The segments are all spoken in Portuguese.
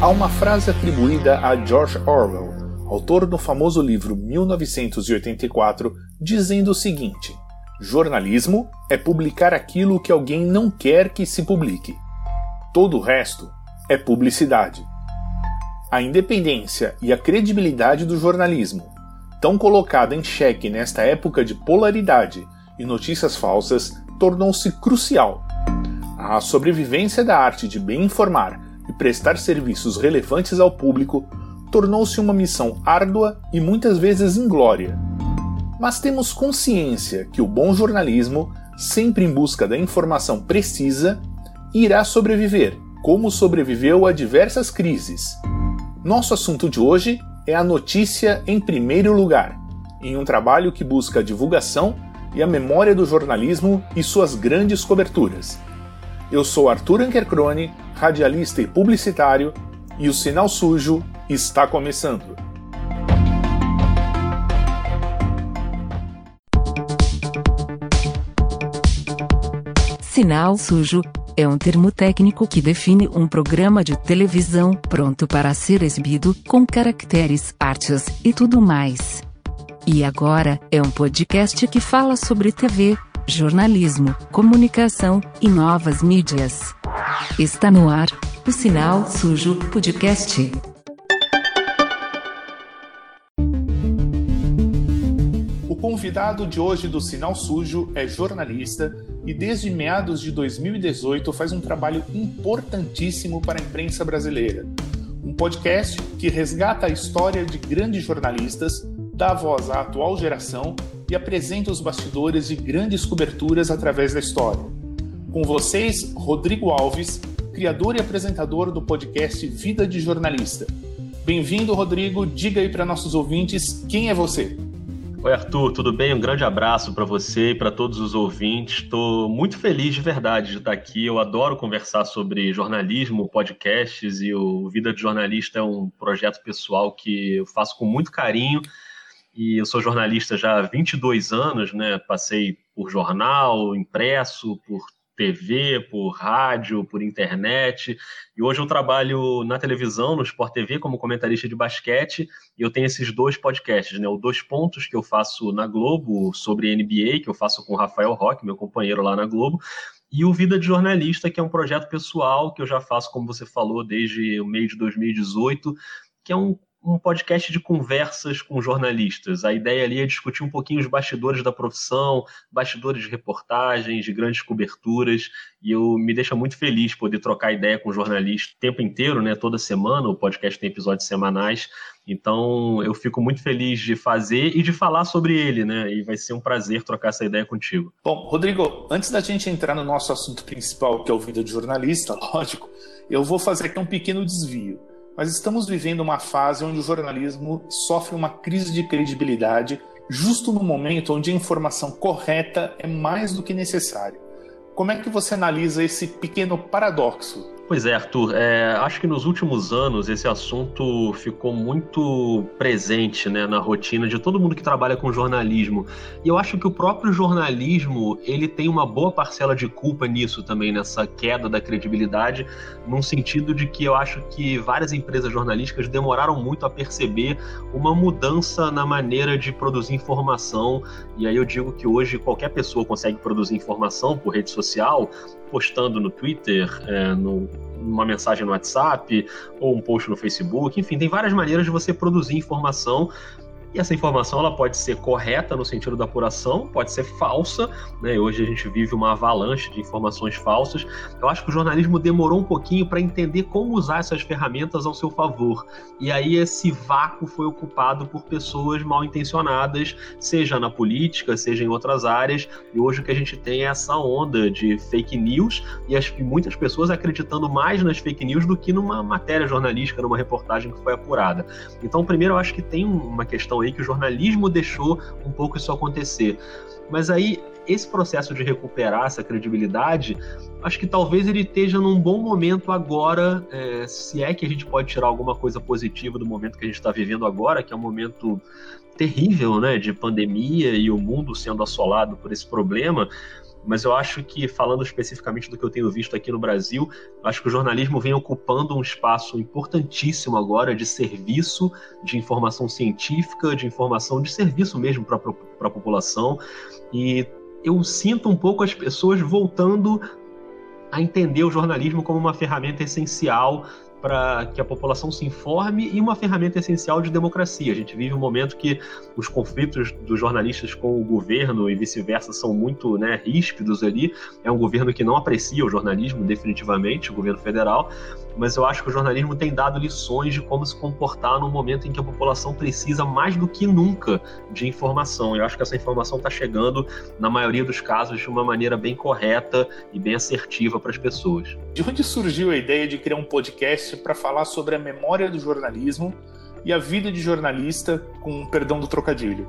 Há uma frase atribuída a George Orwell, autor do famoso livro 1984, dizendo o seguinte: Jornalismo é publicar aquilo que alguém não quer que se publique. Todo o resto é publicidade. A independência e a credibilidade do jornalismo, tão colocada em xeque nesta época de polaridade e notícias falsas, tornou-se crucial. A sobrevivência da arte de bem informar e prestar serviços relevantes ao público tornou-se uma missão árdua e muitas vezes inglória. Mas temos consciência que o bom jornalismo, sempre em busca da informação precisa, irá sobreviver, como sobreviveu a diversas crises. Nosso assunto de hoje é a notícia em primeiro lugar, em um trabalho que busca a divulgação e a memória do jornalismo e suas grandes coberturas. Eu sou Arthur Ankercrone, radialista e publicitário, e o Sinal Sujo está começando. Sinal sujo é um termo técnico que define um programa de televisão pronto para ser exibido, com caracteres, artes e tudo mais. E agora, é um podcast que fala sobre TV, jornalismo, comunicação e novas mídias. Está no ar, o Sinal Sujo Podcast. O convidado de hoje do Sinal Sujo é jornalista e desde meados de 2018 faz um trabalho importantíssimo para a imprensa brasileira. Um podcast que resgata a história de grandes jornalistas, dá voz à atual geração e apresenta os bastidores de grandes coberturas através da história. Com vocês, Rodrigo Alves, criador e apresentador do podcast Vida de Jornalista. Bem-vindo, Rodrigo. Diga aí para nossos ouvintes quem é você. Oi, Arthur, tudo bem? Um grande abraço para você e para todos os ouvintes. Estou muito feliz de verdade de estar aqui. Eu adoro conversar sobre jornalismo, podcasts e o Vida de Jornalista é um projeto pessoal que eu faço com muito carinho. E eu sou jornalista já há 22 anos, né? Passei por jornal, impresso, por TV, por rádio, por internet. E hoje eu trabalho na televisão, no Sport TV, como comentarista de basquete. E eu tenho esses dois podcasts, né? O Dois Pontos, que eu faço na Globo, sobre NBA, que eu faço com o Rafael Roque, meu companheiro lá na Globo. E o Vida de Jornalista, que é um projeto pessoal que eu já faço, como você falou, desde o meio de 2018, que é um um podcast de conversas com jornalistas. A ideia ali é discutir um pouquinho os bastidores da profissão, bastidores de reportagens, de grandes coberturas, e eu me deixa muito feliz poder trocar ideia com jornalistas o tempo inteiro, né, toda semana, o podcast tem episódios semanais. Então, eu fico muito feliz de fazer e de falar sobre ele, né? E vai ser um prazer trocar essa ideia contigo. Bom, Rodrigo, antes da gente entrar no nosso assunto principal, que é o vida de jornalista, lógico, eu vou fazer aqui um pequeno desvio mas estamos vivendo uma fase onde o jornalismo sofre uma crise de credibilidade, justo no momento onde a informação correta é mais do que necessária. Como é que você analisa esse pequeno paradoxo Pois é, Arthur. É, acho que nos últimos anos esse assunto ficou muito presente né, na rotina de todo mundo que trabalha com jornalismo. E eu acho que o próprio jornalismo ele tem uma boa parcela de culpa nisso também, nessa queda da credibilidade, num sentido de que eu acho que várias empresas jornalísticas demoraram muito a perceber uma mudança na maneira de produzir informação. E aí eu digo que hoje qualquer pessoa consegue produzir informação por rede social, postando no Twitter, é, no, numa mensagem no WhatsApp ou um post no Facebook. Enfim, tem várias maneiras de você produzir informação e essa informação ela pode ser correta no sentido da apuração, pode ser falsa. Né? Hoje a gente vive uma avalanche de informações falsas. Eu acho que o jornalismo demorou um pouquinho para entender como usar essas ferramentas ao seu favor. E aí esse vácuo foi ocupado por pessoas mal intencionadas, seja na política, seja em outras áreas. E hoje o que a gente tem é essa onda de fake news e, as, muitas pessoas acreditando mais nas fake news do que numa matéria jornalística, numa reportagem que foi apurada. Então, primeiro, eu acho que tem uma questão aí que o jornalismo deixou um pouco isso acontecer. Mas aí esse processo de recuperar essa credibilidade, acho que talvez ele esteja num bom momento agora, é, se é que a gente pode tirar alguma coisa positiva do momento que a gente está vivendo agora, que é um momento terrível, né, de pandemia e o mundo sendo assolado por esse problema. Mas eu acho que, falando especificamente do que eu tenho visto aqui no Brasil, acho que o jornalismo vem ocupando um espaço importantíssimo agora de serviço, de informação científica, de informação de serviço mesmo para a população. E eu sinto um pouco as pessoas voltando a entender o jornalismo como uma ferramenta essencial para que a população se informe e uma ferramenta essencial de democracia. A gente vive um momento que os conflitos dos jornalistas com o governo e vice-versa são muito né, ríspidos ali. É um governo que não aprecia o jornalismo, definitivamente, o governo federal, mas eu acho que o jornalismo tem dado lições de como se comportar no momento em que a população precisa mais do que nunca de informação. Eu acho que essa informação está chegando, na maioria dos casos, de uma maneira bem correta e bem assertiva para as pessoas. De onde surgiu a ideia de criar um podcast para falar sobre a memória do jornalismo e a vida de jornalista, com perdão do trocadilho?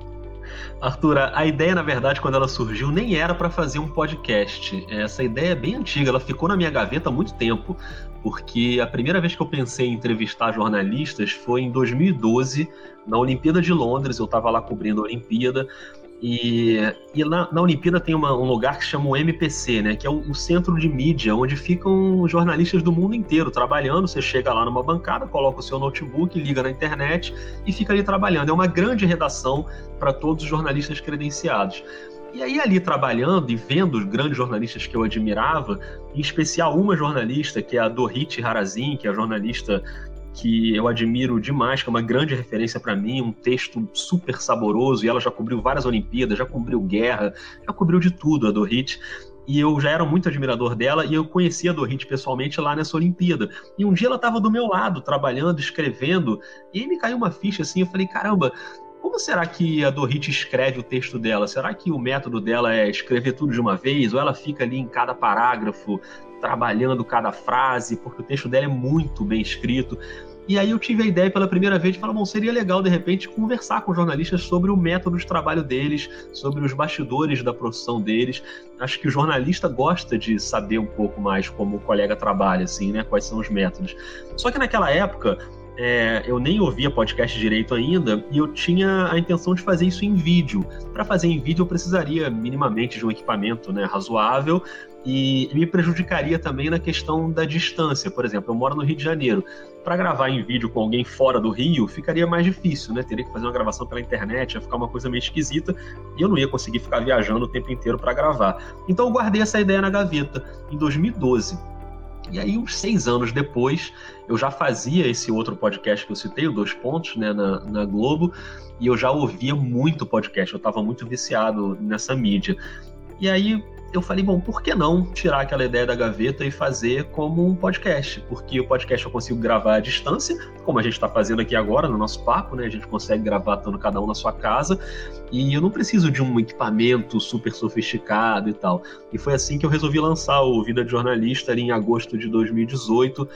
Arthur, a ideia, na verdade, quando ela surgiu, nem era para fazer um podcast. Essa ideia é bem antiga, ela ficou na minha gaveta há muito tempo, porque a primeira vez que eu pensei em entrevistar jornalistas foi em 2012, na Olimpíada de Londres. Eu estava lá cobrindo a Olimpíada e, e na, na Olimpíada tem uma, um lugar que chama o MPC, né? Que é o, o, centro de mídia, onde ficam jornalistas do mundo inteiro trabalhando. Você chega lá numa bancada, coloca o seu notebook, liga na internet e fica ali trabalhando. É uma grande redação para todos os jornalistas credenciados. E aí, ali trabalhando e vendo os grandes jornalistas que eu admirava, em especial uma jornalista, que é a Dorit Harazin, que é a jornalista que eu admiro demais, que é uma grande referência para mim, um texto super saboroso, e ela já cobriu várias Olimpíadas, já cobriu guerra, já cobriu de tudo a Dorit. E eu já era muito admirador dela e eu conhecia a Dorit pessoalmente lá nessa Olimpíada. E um dia ela estava do meu lado, trabalhando, escrevendo, e aí me caiu uma ficha assim, eu falei, caramba, como será que a Dorit escreve o texto dela? Será que o método dela é escrever tudo de uma vez? Ou ela fica ali em cada parágrafo, trabalhando cada frase? Porque o texto dela é muito bem escrito. E aí eu tive a ideia pela primeira vez de falar, bom, seria legal de repente conversar com jornalistas sobre o método de trabalho deles, sobre os bastidores da profissão deles. Acho que o jornalista gosta de saber um pouco mais como o colega trabalha, assim, né? Quais são os métodos. Só que naquela época é, eu nem ouvia podcast direito ainda e eu tinha a intenção de fazer isso em vídeo. Para fazer em vídeo eu precisaria minimamente de um equipamento né, razoável e me prejudicaria também na questão da distância. Por exemplo, eu moro no Rio de Janeiro. Para gravar em vídeo com alguém fora do Rio ficaria mais difícil, né? Teria que fazer uma gravação pela internet, ia ficar uma coisa meio esquisita e eu não ia conseguir ficar viajando o tempo inteiro para gravar. Então eu guardei essa ideia na gaveta. Em 2012, e aí, uns seis anos depois, eu já fazia esse outro podcast que eu citei, o Dois Pontos, né, na, na Globo, e eu já ouvia muito podcast, eu estava muito viciado nessa mídia. E aí, eu falei, bom, por que não tirar aquela ideia da gaveta e fazer como um podcast? Porque o podcast eu consigo gravar à distância, como a gente está fazendo aqui agora no nosso papo, né? A gente consegue gravar estando cada um na sua casa e eu não preciso de um equipamento super sofisticado e tal. E foi assim que eu resolvi lançar o Vida de Jornalista ali em agosto de 2018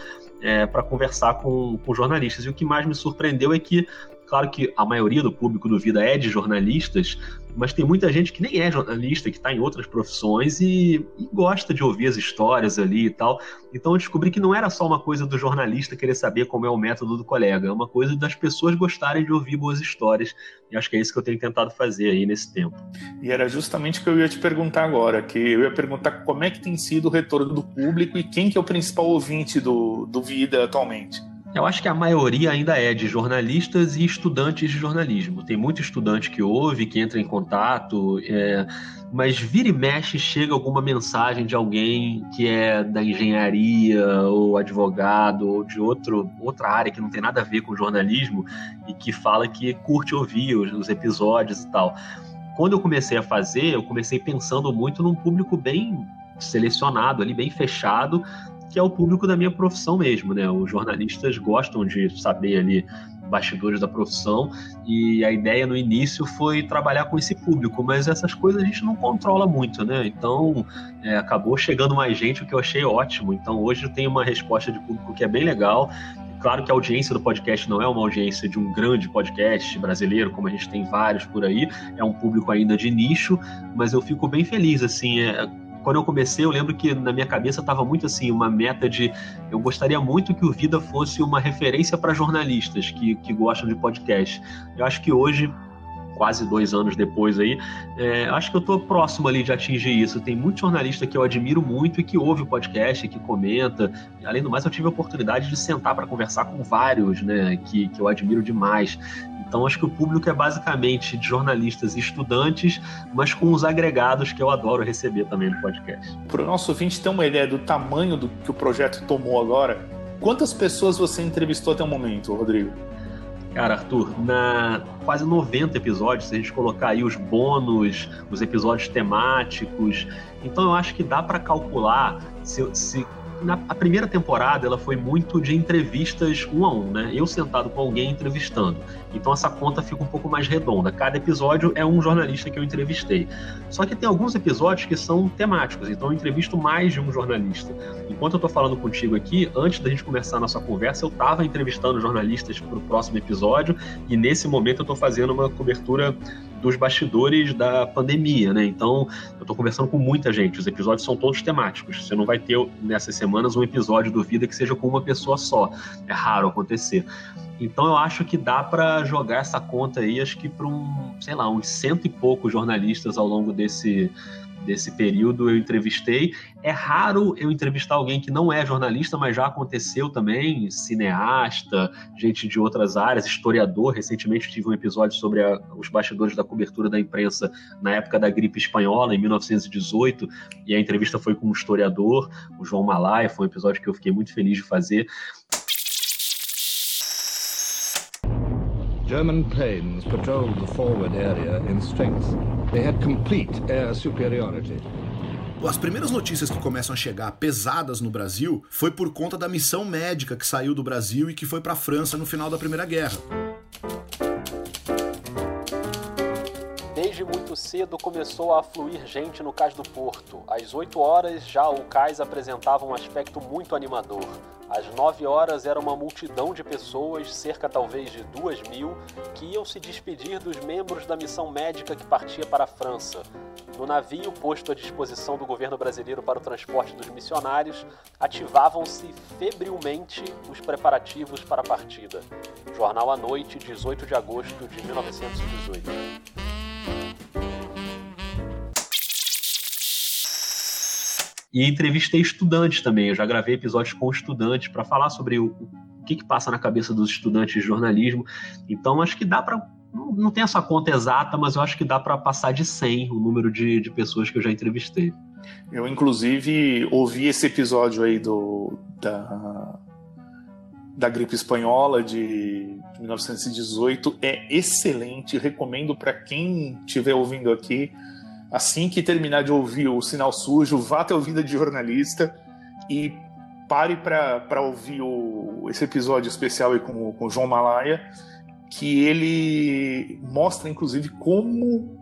é, para conversar com, com jornalistas. E o que mais me surpreendeu é que Claro que a maioria do público do Vida é de jornalistas, mas tem muita gente que nem é jornalista, que está em outras profissões e, e, gosta de ouvir as histórias ali e tal. Então eu descobri que não era só uma coisa do jornalista querer saber como é o método do colega, é uma coisa das pessoas gostarem de ouvir boas histórias. E acho que é isso que eu tenho tentado fazer aí nesse tempo. E era justamente o que eu ia te perguntar agora, que eu ia perguntar como é que tem sido o retorno do público e quem que é o principal ouvinte do, do Vida atualmente. Eu acho que a maioria ainda é de jornalistas e estudantes de jornalismo. Tem muito estudante que ouve, que entra em contato, é, mas vira e mexe chega alguma mensagem de alguém que é da engenharia ou advogado ou de outro, outra área que não tem nada a ver com jornalismo e que fala que curte ouvir os, os episódios e tal. Quando eu comecei a fazer, eu comecei pensando muito num público bem selecionado ali, bem fechado, que é o público da minha profissão mesmo, né? Os jornalistas gostam de saber ali bastidores da profissão e a ideia no início foi trabalhar com esse público, mas essas coisas a gente não controla muito, né? Então é, acabou chegando mais gente, o que eu achei ótimo. Então hoje eu tenho uma resposta de público que é bem legal. Claro que a audiência do podcast não é uma audiência de um grande podcast brasileiro, como a gente tem vários por aí, é um público ainda de nicho, mas eu fico bem feliz, assim, é, quando eu comecei, eu lembro que na minha cabeça estava muito assim, uma meta de eu gostaria muito que o Vida fosse uma referência para jornalistas que, que gostam de podcast. Eu acho que hoje quase dois anos depois aí, é, acho que eu estou próximo ali de atingir isso. Tem muito jornalista que eu admiro muito e que ouve o podcast, que comenta. Além do mais, eu tive a oportunidade de sentar para conversar com vários, né, que, que eu admiro demais. Então, acho que o público é basicamente de jornalistas e estudantes, mas com os agregados que eu adoro receber também no podcast. Para o nosso ouvinte ter uma ideia do tamanho do que o projeto tomou agora, quantas pessoas você entrevistou até o momento, Rodrigo? Cara, Arthur, na quase 90 episódios, se a gente colocar aí os bônus, os episódios temáticos, então eu acho que dá para calcular se, se na a primeira temporada ela foi muito de entrevistas um a um, né? Eu sentado com alguém entrevistando. Então essa conta fica um pouco mais redonda. Cada episódio é um jornalista que eu entrevistei. Só que tem alguns episódios que são temáticos, então eu entrevisto mais de um jornalista. Enquanto eu estou falando contigo aqui, antes da gente começar a nossa conversa, eu estava entrevistando jornalistas para o próximo episódio e nesse momento eu estou fazendo uma cobertura dos bastidores da pandemia, né? Então, eu estou conversando com muita gente. Os episódios são todos temáticos. Você não vai ter nessas semanas um episódio do Vida que seja com uma pessoa só. É raro acontecer. Então, eu acho que dá para jogar essa conta aí, acho que para um, sei lá, uns cento e poucos jornalistas ao longo desse desse período eu entrevistei. É raro eu entrevistar alguém que não é jornalista, mas já aconteceu também, cineasta, gente de outras áreas, historiador. Recentemente tive um episódio sobre a, os bastidores da cobertura da imprensa na época da gripe espanhola, em 1918, e a entrevista foi com um historiador, o João Malaya, foi um episódio que eu fiquei muito feliz de fazer. German planes patrolled the forward area in strength. They had complete air superiority. As primeiras notícias que começam a chegar pesadas no Brasil foi por conta da missão médica que saiu do Brasil e que foi para a França no final da Primeira Guerra. Cedo começou a fluir gente no cais do porto. Às 8 horas já o cais apresentava um aspecto muito animador. Às 9 horas era uma multidão de pessoas, cerca talvez de duas mil, que iam se despedir dos membros da missão médica que partia para a França. No navio posto à disposição do governo brasileiro para o transporte dos missionários, ativavam-se febrilmente os preparativos para a partida. Jornal à Noite, 18 de agosto de 1918. E entrevistei estudantes também. Eu já gravei episódios com estudantes para falar sobre o, o que, que passa na cabeça dos estudantes de jornalismo. Então, acho que dá para não, não tem essa conta exata, mas eu acho que dá para passar de 100 o número de, de pessoas que eu já entrevistei. Eu, inclusive, ouvi esse episódio aí do, da, da gripe espanhola de 1918. É excelente, recomendo para quem estiver ouvindo aqui assim que terminar de ouvir o Sinal Sujo, vá até Vida de Jornalista e pare para ouvir o, esse episódio especial aí com, com o João Malaya, que ele mostra, inclusive, como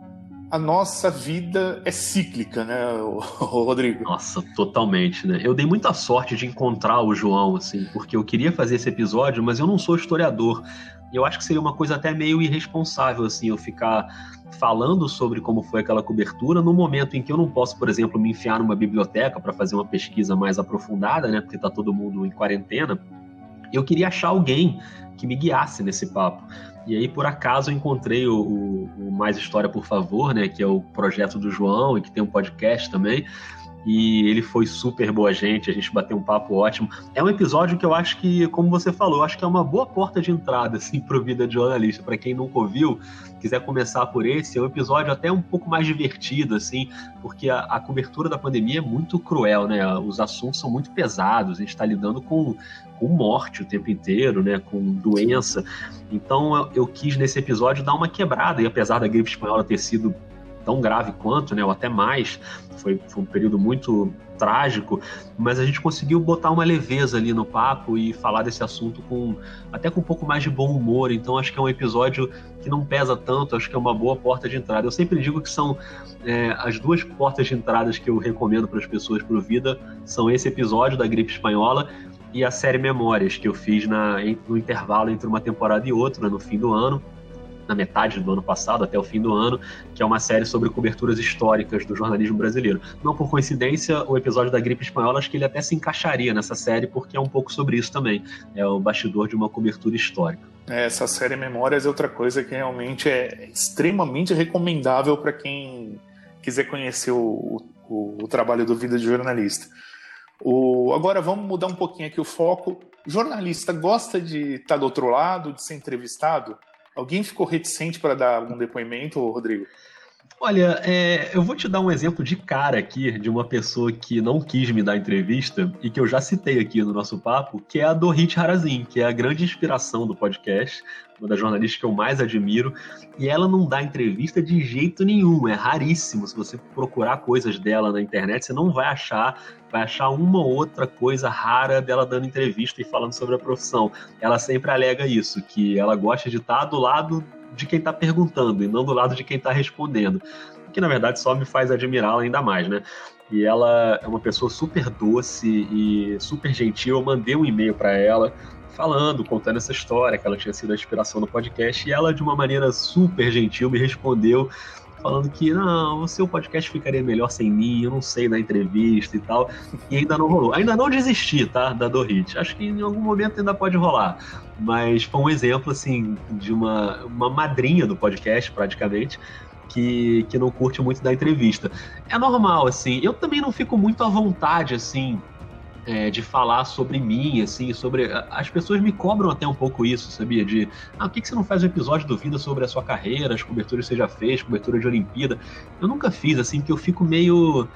a nossa vida é cíclica, né, Rodrigo? Nossa, totalmente, né? Eu dei muita sorte de encontrar o João, assim, porque eu queria fazer esse episódio, mas eu não sou historiador. Eu acho que seria uma coisa até meio irresponsável, assim, eu ficar falando sobre como foi aquela cobertura no momento em que eu não posso, por exemplo, me enfiar numa biblioteca para fazer uma pesquisa mais aprofundada, né? Porque está todo mundo em quarentena. Eu queria achar alguém que me guiasse nesse papo. E aí, por acaso, eu encontrei o, o, o Mais História, por favor, né? Que é o projeto do João e que tem um podcast também e ele foi super boa gente, a gente bateu um papo ótimo. É um episódio que eu acho que, como você falou, acho que é uma boa porta de entrada assim para vida de jornalista. Para quem nunca ouviu, quiser começar por esse, é um episódio até um pouco mais divertido assim, porque a, a cobertura da pandemia é muito cruel, né? Os assuntos são muito pesados, a gente está lidando com com morte o tempo inteiro, né, com doença. Então eu, eu, quis nesse episódio dar uma quebrada e apesar da gripe espanhola ter sido tão grave quanto, né, ou até mais. Foi, foi um período muito trágico, mas a gente conseguiu botar uma leveza ali no papo e falar desse assunto com até com um pouco mais de bom humor. Então acho que é um episódio que não pesa tanto, acho que é uma boa porta de entrada. Eu sempre digo que são é, as duas portas de entradas que eu recomendo para as pessoas para vida são esse episódio da gripe espanhola e a série Memórias que eu fiz na, no intervalo entre uma temporada e outra, no fim do ano na metade do ano passado, até o fim do ano, que é uma série sobre coberturas históricas do jornalismo brasileiro. Não por coincidência, o episódio da gripe espanhola, acho que ele até se encaixaria nessa série, porque é um pouco sobre isso também. É o bastidor de uma cobertura histórica. É, essa série Memórias é outra coisa que realmente é extremamente recomendável para quem quiser conhecer o, o, o, trabalho do Vida de Jornalista. O, agora vamos mudar um pouquinho aqui o foco. jornalista gosta de estar do outro lado, de ser entrevistado? Alguém ficou reticente para dar algum depoimento, Rodrigo? Olha, é, eu vou te dar um exemplo de cara aqui de uma pessoa que não quis me dar entrevista e que eu já citei aqui no nosso papo, que é a Dorit Harazin, que é a grande inspiração do podcast, uma das jornalistas que eu mais admiro, e ela não dá entrevista de jeito nenhum, é raríssimo. Se você procurar coisas dela na internet, você não vai achar, vai achar uma ou outra coisa rara dela dando entrevista e falando sobre a profissão. Ela sempre alega isso, que ela gosta de estar do lado de quem está perguntando e não do lado de quem está respondendo. Que na verdade só me faz admirá-la ainda mais, né? E ela é uma pessoa super doce e super gentil. Eu mandei um e-mail para ela falando, contando essa história, que ela tinha sido a inspiração do podcast, e ela, de uma maneira super gentil, me respondeu falando que não, o seu podcast ficaria melhor sem mim, eu não sei na entrevista e tal. E ainda não rolou. Ainda não desisti, tá? Da Dorit. Acho que em algum momento ainda pode rolar. Mas foi um exemplo, assim, de uma, uma madrinha do podcast, praticamente. Que, que não curte muito da entrevista. É normal, assim. Eu também não fico muito à vontade, assim, é, de falar sobre mim, assim, sobre. As pessoas me cobram até um pouco isso, sabia? De ah, por que, que você não faz um episódio do Vida sobre a sua carreira, as coberturas que você já fez, cobertura de Olimpíada? Eu nunca fiz, assim, porque eu fico meio.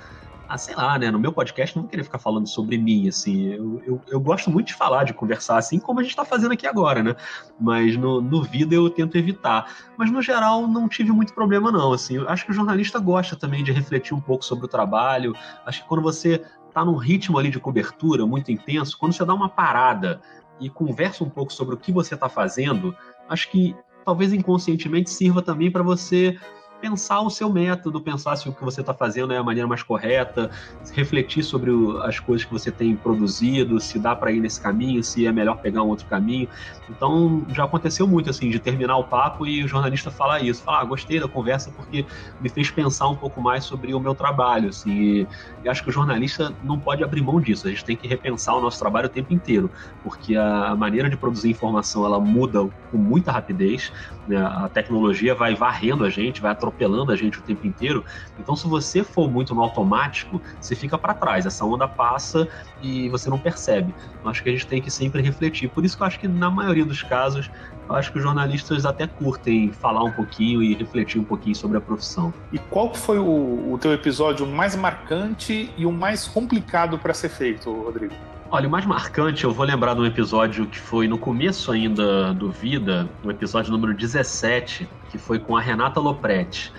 Ah, sei lá, né? No meu podcast não querer ficar falando sobre mim, assim. Eu, eu, eu gosto muito de falar, de conversar, assim como a gente está fazendo aqui agora, né? Mas no, no vida eu tento evitar. Mas no geral não tive muito problema, não. Assim, eu acho que o jornalista gosta também de refletir um pouco sobre o trabalho. Acho que quando você está num ritmo ali de cobertura muito intenso, quando você dá uma parada e conversa um pouco sobre o que você está fazendo, acho que talvez inconscientemente sirva também para você pensar o seu método, pensar se o que você está fazendo é a maneira mais correta, refletir sobre o, as coisas que você tem produzido, se dá para ir nesse caminho, se é melhor pegar um outro caminho. Então, já aconteceu muito, assim, de terminar o papo e o jornalista falar isso, falar, ah, gostei da conversa porque me fez pensar um pouco mais sobre o meu trabalho, assim, e, acho que o jornalista não pode abrir mão disso, a gente tem que repensar o nosso trabalho o tempo inteiro, porque a maneira de produzir informação, ela muda com muita rapidez, né? a tecnologia vai varrendo a gente, vai atropelando a gente o tempo inteiro. Então, se você for muito no automático, você fica para trás. Essa onda passa e você não percebe. Eu acho que a gente tem que sempre refletir. Por isso que eu acho que na maioria dos casos, eu acho que os jornalistas até curtem falar um pouquinho e refletir um pouquinho sobre a profissão. E qual foi o, o teu episódio mais marcante e o mais complicado para ser feito, Rodrigo? Olha, o mais marcante, eu vou lembrar de um episódio que foi no começo ainda do Vida, o episódio número 17, que foi com a Renata Lopretti,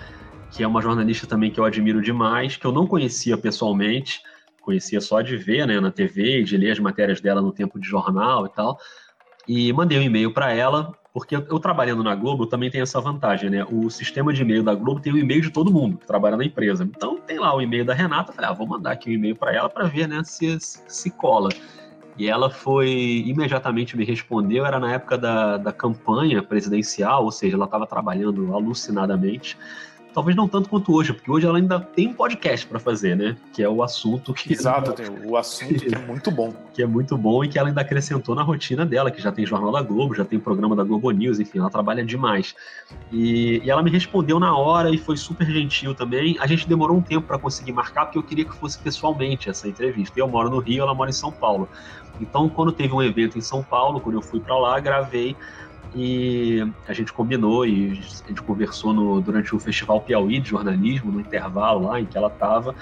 que é uma jornalista também que eu admiro demais, que eu não conhecia pessoalmente, conhecia só de ver né, na TV, de ler as matérias dela no tempo de jornal e tal. E mandei um e-mail para ela, porque eu trabalhando na Globo também tem essa vantagem, né? O sistema de e-mail da Globo tem o e-mail de todo mundo que trabalha na empresa. Então tem lá o e-mail da Renata, falei, ah, vou mandar aqui o um e-mail para ela para ver, né, se se cola. E ela foi imediatamente me respondeu, era na época da, da campanha presidencial, ou seja, ela estava trabalhando alucinadamente talvez não tanto quanto hoje, porque hoje ela ainda tem um podcast para fazer, né? Que é o assunto que. Exato, tem o assunto que é muito bom. que é muito bom e que ela ainda acrescentou na rotina dela, que já tem Jornal da Globo, já tem programa da Globo News, enfim, ela trabalha demais. E, e ela me respondeu na hora e foi super gentil também. A gente demorou um tempo para conseguir marcar, porque eu queria que fosse pessoalmente essa entrevista. Eu moro no Rio, ela mora em São Paulo. Então, quando teve um evento em São Paulo, quando eu fui para lá, gravei e a gente combinou e a gente conversou no, durante o Festival Piauí de Jornalismo, no intervalo lá em que ela estava.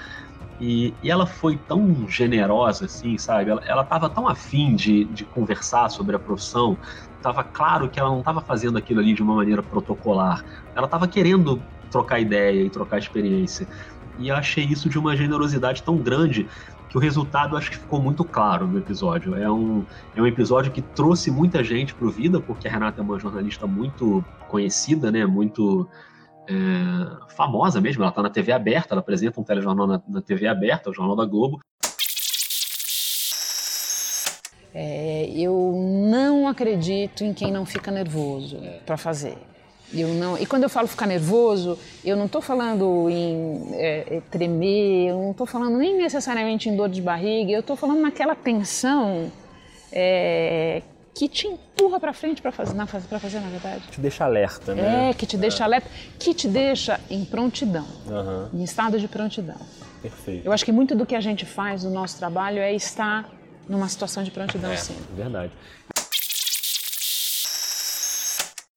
E, e, ela foi tão generosa, assim, sabe? Ela estava tão afim de, de conversar sobre a profissão, estava claro que ela não estava fazendo aquilo ali de uma maneira protocolar. Ela estava querendo trocar ideia e trocar experiência. E eu achei isso de uma generosidade tão grande o resultado acho que ficou muito claro no episódio. É um, é um episódio que trouxe muita gente para o Vida, porque a Renata é uma jornalista muito conhecida, né? Muito é, famosa mesmo. Ela está na TV aberta, ela apresenta um telejornal na, na TV aberta, o Jornal da Globo. É, eu não acredito em quem não fica nervoso para fazer. Eu não, e quando eu falo ficar nervoso, eu não estou falando em é, é, tremer, eu não estou falando nem necessariamente em dor de barriga, eu estou falando naquela tensão é, que te empurra para frente para fazer, para fazer na verdade. Te deixa alerta, né? É, que te deixa alerta, que te deixa em prontidão, uhum. em estado de prontidão. Perfeito. Eu acho que muito do que a gente faz no nosso trabalho é estar numa situação de prontidão, é, sim. Verdade.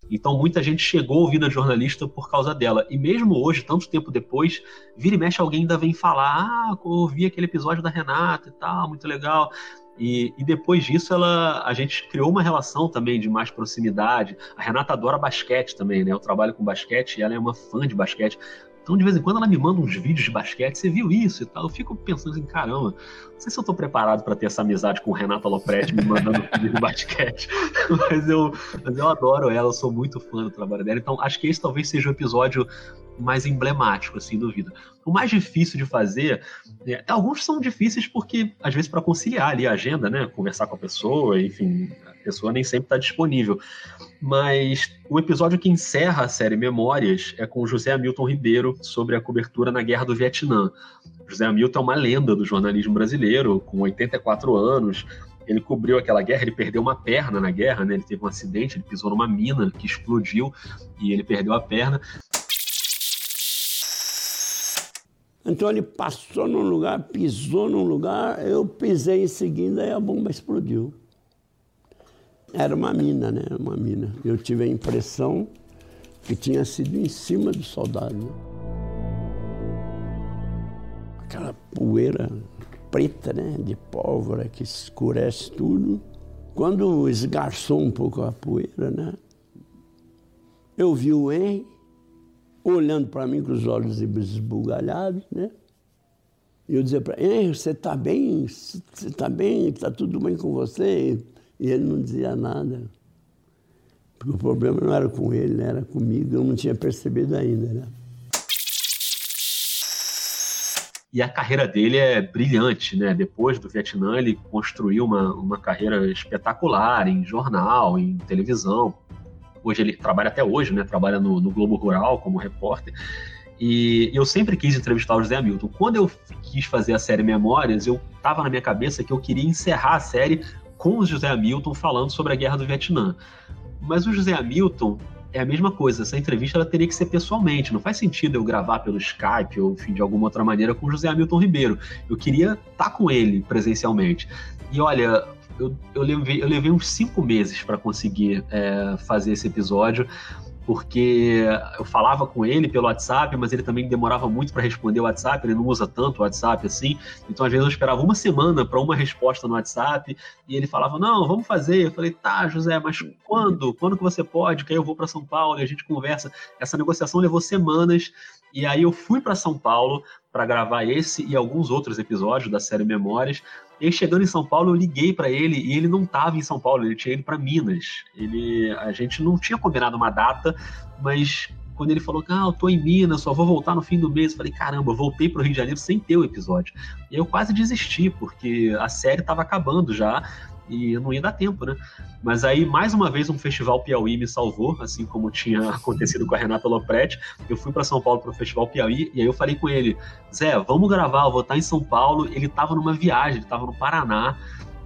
Então muita gente chegou a vida jornalista por causa dela. E mesmo hoje, tanto tempo depois, vira e mexe alguém ainda vem falar: ah, ouvi aquele episódio da Renata e tal, muito legal. E, e, depois disso, ela, a gente criou uma relação também de mais proximidade. A Renata adora basquete também, né? Eu trabalho com basquete e ela é uma fã de basquete. Então, de vez em quando, ela me manda uns vídeos de basquete, você viu isso e tal. Eu fico pensando assim, caramba, não sei se eu tô preparado para ter essa amizade com o Renato Lopretti me mandando vídeo de basquete, mas eu, mas eu adoro ela, eu sou muito fã do trabalho dela. Então, acho que esse talvez seja o episódio mais emblemático, assim, do vida. O mais difícil de fazer, é, alguns são difíceis porque, às vezes, para conciliar ali a agenda, né, conversar com a pessoa, enfim, a pessoa nem sempre está disponível. Mas o episódio que encerra a série Memórias é com José Hamilton Ribeiro sobre a cobertura na Guerra do Vietnã. José Hamilton é uma lenda do jornalismo brasileiro, com 84 anos. Ele cobriu aquela guerra, ele perdeu uma perna na guerra, né? Ele teve um acidente, ele pisou numa mina que explodiu e ele perdeu a perna. Então ele passou num lugar, pisou num lugar, eu pisei em seguida e a bomba explodiu. Era uma mina, né? Uma mina. Eu tive a impressão que tinha sido em cima do soldado. Aquela poeira preta, né? De pólvora que escurece tudo. Quando esgarçou um pouco a poeira, né? Eu vi o Henry olhando para mim com os olhos esbugalhados, né? E eu dizia para ele, você está bem? Você está bem? Está tudo bem com você? E ele não dizia nada. Porque o problema não era com ele, era comigo, eu não tinha percebido ainda. Né? E a carreira dele é brilhante, né? Depois do Vietnã, ele construiu uma, uma carreira espetacular em jornal, em televisão. Hoje ele trabalha até hoje, né? Trabalha no, no Globo Rural como repórter. E eu sempre quis entrevistar o José Hamilton. Quando eu quis fazer a série Memórias, eu tava na minha cabeça que eu queria encerrar a série com o José Hamilton falando sobre a guerra do Vietnã. Mas o José Hamilton é a mesma coisa. Essa entrevista ela teria que ser pessoalmente. Não faz sentido eu gravar pelo Skype ou enfim, de alguma outra maneira com o José Hamilton Ribeiro. Eu queria estar tá com ele presencialmente. E olha, eu, eu, levei, eu levei uns cinco meses para conseguir é, fazer esse episódio porque eu falava com ele pelo WhatsApp, mas ele também demorava muito para responder o WhatsApp, ele não usa tanto o WhatsApp assim. Então, às vezes, eu esperava uma semana para uma resposta no WhatsApp e ele falava: Não, vamos fazer. Eu falei: Tá, José, mas quando? Quando que você pode? Que aí eu vou para São Paulo e a gente conversa. Essa negociação levou semanas e aí eu fui para São Paulo para gravar esse e alguns outros episódios da série Memórias. E aí, chegando em São Paulo, eu liguei para ele e ele não estava em São Paulo, ele tinha ido para Minas. Ele, a gente não tinha combinado uma data, mas quando ele falou que ah, eu tô em Minas, só vou voltar no fim do mês, eu falei, caramba, eu voltei pro Rio de Janeiro sem ter o episódio. E eu quase desisti, porque a série estava acabando já e não ia dar tempo, né? Mas aí, mais uma vez, um festival Piauí me salvou, assim como tinha acontecido com a Renata Lopretti. Eu fui para São Paulo para o Festival Piauí e aí eu falei com ele: Zé, vamos gravar, eu vou estar em São Paulo. Ele estava numa viagem, ele estava no Paraná.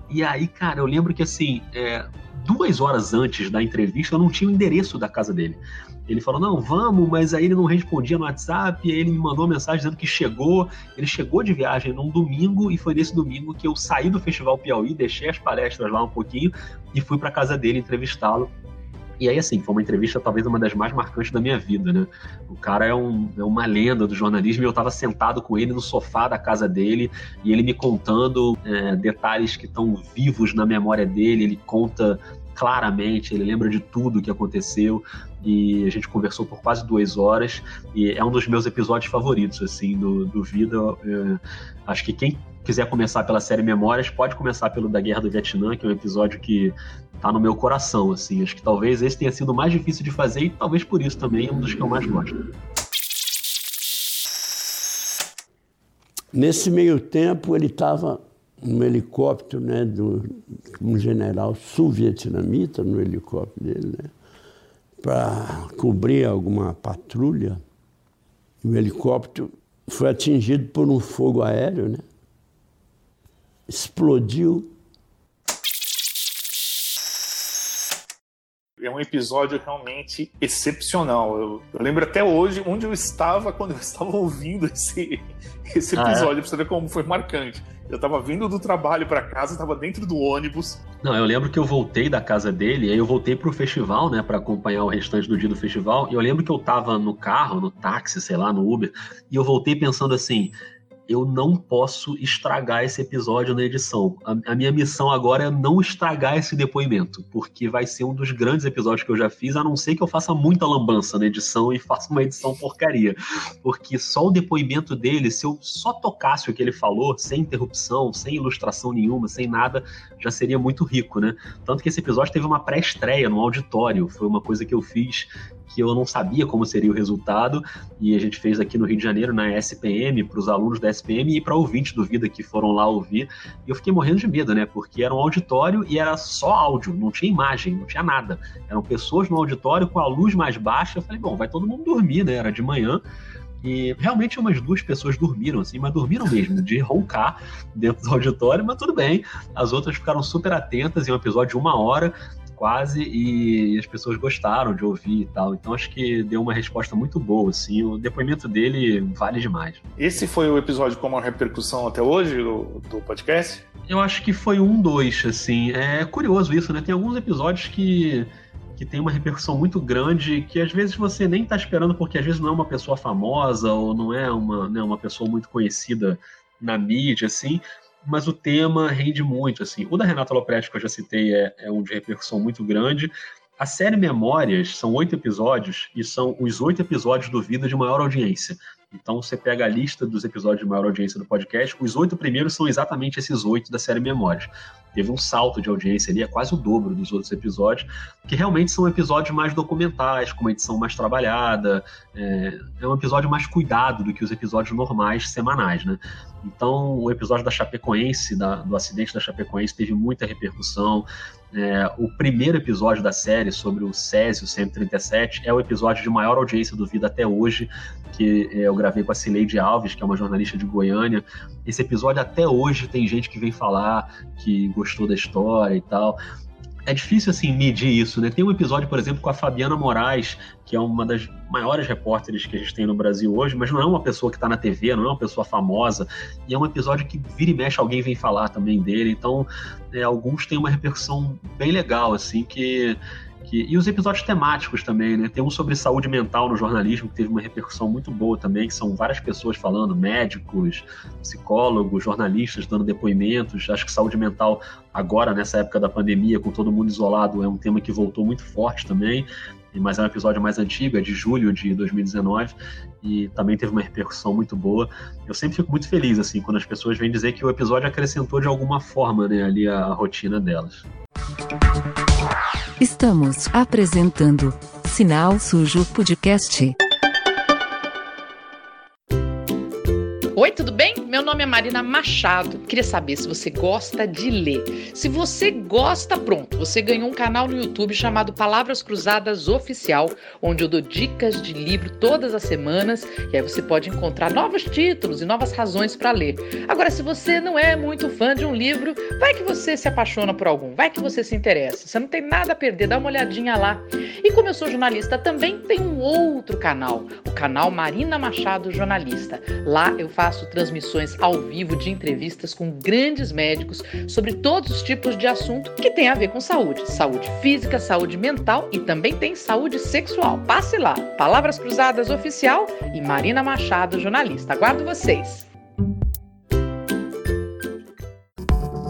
E aí, cara, eu lembro que assim, é, duas horas antes da entrevista, eu não tinha o endereço da casa dele. Ele falou, não, vamos, mas aí ele não respondia no WhatsApp, e aí ele me mandou uma mensagem dizendo que chegou. Ele chegou de viagem num domingo, e foi nesse domingo que eu saí do Festival Piauí, deixei as palestras lá um pouquinho, e fui para casa dele entrevistá-lo. E aí, assim, foi uma entrevista talvez uma das mais marcantes da minha vida, né? O cara é, um, é uma lenda do jornalismo e eu estava sentado com ele no sofá da casa dele e ele me contando é, detalhes que estão vivos na memória dele. Ele conta claramente, ele lembra de tudo que aconteceu e a gente conversou por quase duas horas e é um dos meus episódios favoritos, assim, do, do Vida. É, acho que quem quiser começar pela série Memórias, pode começar pelo da Guerra do Vietnã, que é um episódio que tá no meu coração, assim. Acho que talvez esse tenha sido o mais difícil de fazer e talvez por isso também é um dos que eu mais gosto. Nesse meio tempo, ele estava um helicóptero, né, do um general sul-vietnamita, no helicóptero dele, né, para cobrir alguma patrulha. O helicóptero foi atingido por um fogo aéreo, né? Explodiu. É um episódio realmente excepcional. Eu, eu, lembro até hoje onde eu estava quando eu estava ouvindo esse, esse episódio, ah, é? pra você ver como foi marcante. Eu tava vindo do trabalho para casa, tava dentro do ônibus. Não, eu lembro que eu voltei da casa dele, aí eu voltei pro festival, né, para acompanhar o restante do dia do festival. E eu lembro que eu tava no carro, no táxi, sei lá, no Uber, e eu voltei pensando assim: eu não posso estragar esse episódio na edição. A, a, minha missão agora é não estragar esse depoimento, porque vai ser um dos grandes episódios que eu já fiz, a não ser que eu faça muita lambança na edição e faça uma edição porcaria. Porque só o depoimento dele, se eu só tocasse o que ele falou, sem interrupção, sem ilustração nenhuma, sem nada, já seria muito rico, né? Tanto que esse episódio teve uma pré-estreia no auditório, foi uma coisa que eu fiz que eu não sabia como seria o resultado, e a gente fez aqui no Rio de Janeiro, na SPM, para os alunos da SPM e para ouvintes do Vida que foram lá ouvir. E eu fiquei morrendo de medo, né? Porque era um auditório e era só áudio, não tinha imagem, não tinha nada. Eram pessoas no auditório com a luz mais baixa. Eu falei, bom, vai todo mundo dormir, né? Era de manhã. E realmente umas duas pessoas dormiram, assim, mas dormiram mesmo, de roncar dentro do auditório, mas tudo bem. As outras ficaram super atentas em um episódio de uma hora quase e as pessoas gostaram de ouvir e tal. Então acho que deu uma resposta muito boa, assim. O depoimento dele vale demais. Esse foi o episódio com maior repercussão até hoje do, do podcast? Eu acho que foi um, dois, assim. É curioso isso, né? Tem alguns episódios que que tem uma repercussão muito grande que às vezes você nem está esperando porque às vezes não é uma pessoa famosa ou não é uma, né, uma pessoa muito conhecida na mídia, assim, mas o tema rende muito, assim. O da Renata Lopretti, que eu já citei, é, é um de repercussão muito grande. A série Memórias são oito episódios e são os oito episódios do Vida de maior audiência. Então você pega a lista dos episódios de maior audiência do podcast, os oito primeiros são exatamente esses oito da série Memórias. Teve um salto de audiência ali, é quase o dobro dos outros episódios, que realmente são episódios mais documentais, com uma edição mais trabalhada. É, é um episódio mais cuidado do que os episódios normais semanais, né? Então, o episódio da Chapecoense, da, do acidente da Chapecoense, teve muita repercussão. É, o primeiro episódio da série sobre o Césio 137 é o episódio de maior audiência do Vida até hoje, que é, eu gravei com a Cileide Alves, que é uma jornalista de Goiânia. Esse episódio até hoje tem gente que vem falar que gostou da história e tal é difícil assim medir isso, né? Tem um episódio, por exemplo, com a Fabiana Moraes, que é uma das maiores repórteres que a gente tem no Brasil hoje, mas não é uma pessoa que está na TV, não é uma pessoa famosa, e é um episódio que vira e mexe alguém vem falar também dele. Então, é, alguns têm uma repercussão bem legal, assim, que que, e os episódios temáticos também, né? Tem um sobre saúde mental no jornalismo que teve uma repercussão muito boa também, que são várias pessoas falando, médicos, psicólogos, jornalistas dando depoimentos. Acho que saúde mental agora, nessa época da pandemia, com todo mundo isolado, é um tema que voltou muito forte também. Mas é um episódio mais antigo, é de julho de 2019, e também teve uma repercussão muito boa. Eu sempre fico muito feliz, assim, quando as pessoas vêm dizer que o episódio acrescentou de alguma forma, né, ali a, a rotina delas. Estamos apresentando Sinal Sujo Podcast. Oi, tudo bem? Meu nome é Marina Machado. Queria saber se você gosta de ler. Se você gosta, pronto, você ganhou um canal no YouTube chamado Palavras Cruzadas Oficial, onde eu dou dicas de livro todas as semanas e aí você pode encontrar novos títulos e novas razões para ler. Agora, se você não é muito fã de um livro, vai que você se apaixona por algum, vai que você se interessa. Você não tem nada a perder, dá uma olhadinha lá. E como eu sou jornalista, também tem um outro canal, o canal Marina Machado Jornalista. Lá eu faço transmissões ao vivo de entrevistas com grandes médicos sobre todos os tipos de assunto que tem a ver com saúde. Saúde física, saúde mental e também tem saúde sexual. Passe lá. Palavras Cruzadas Oficial e Marina Machado, jornalista. Aguardo vocês.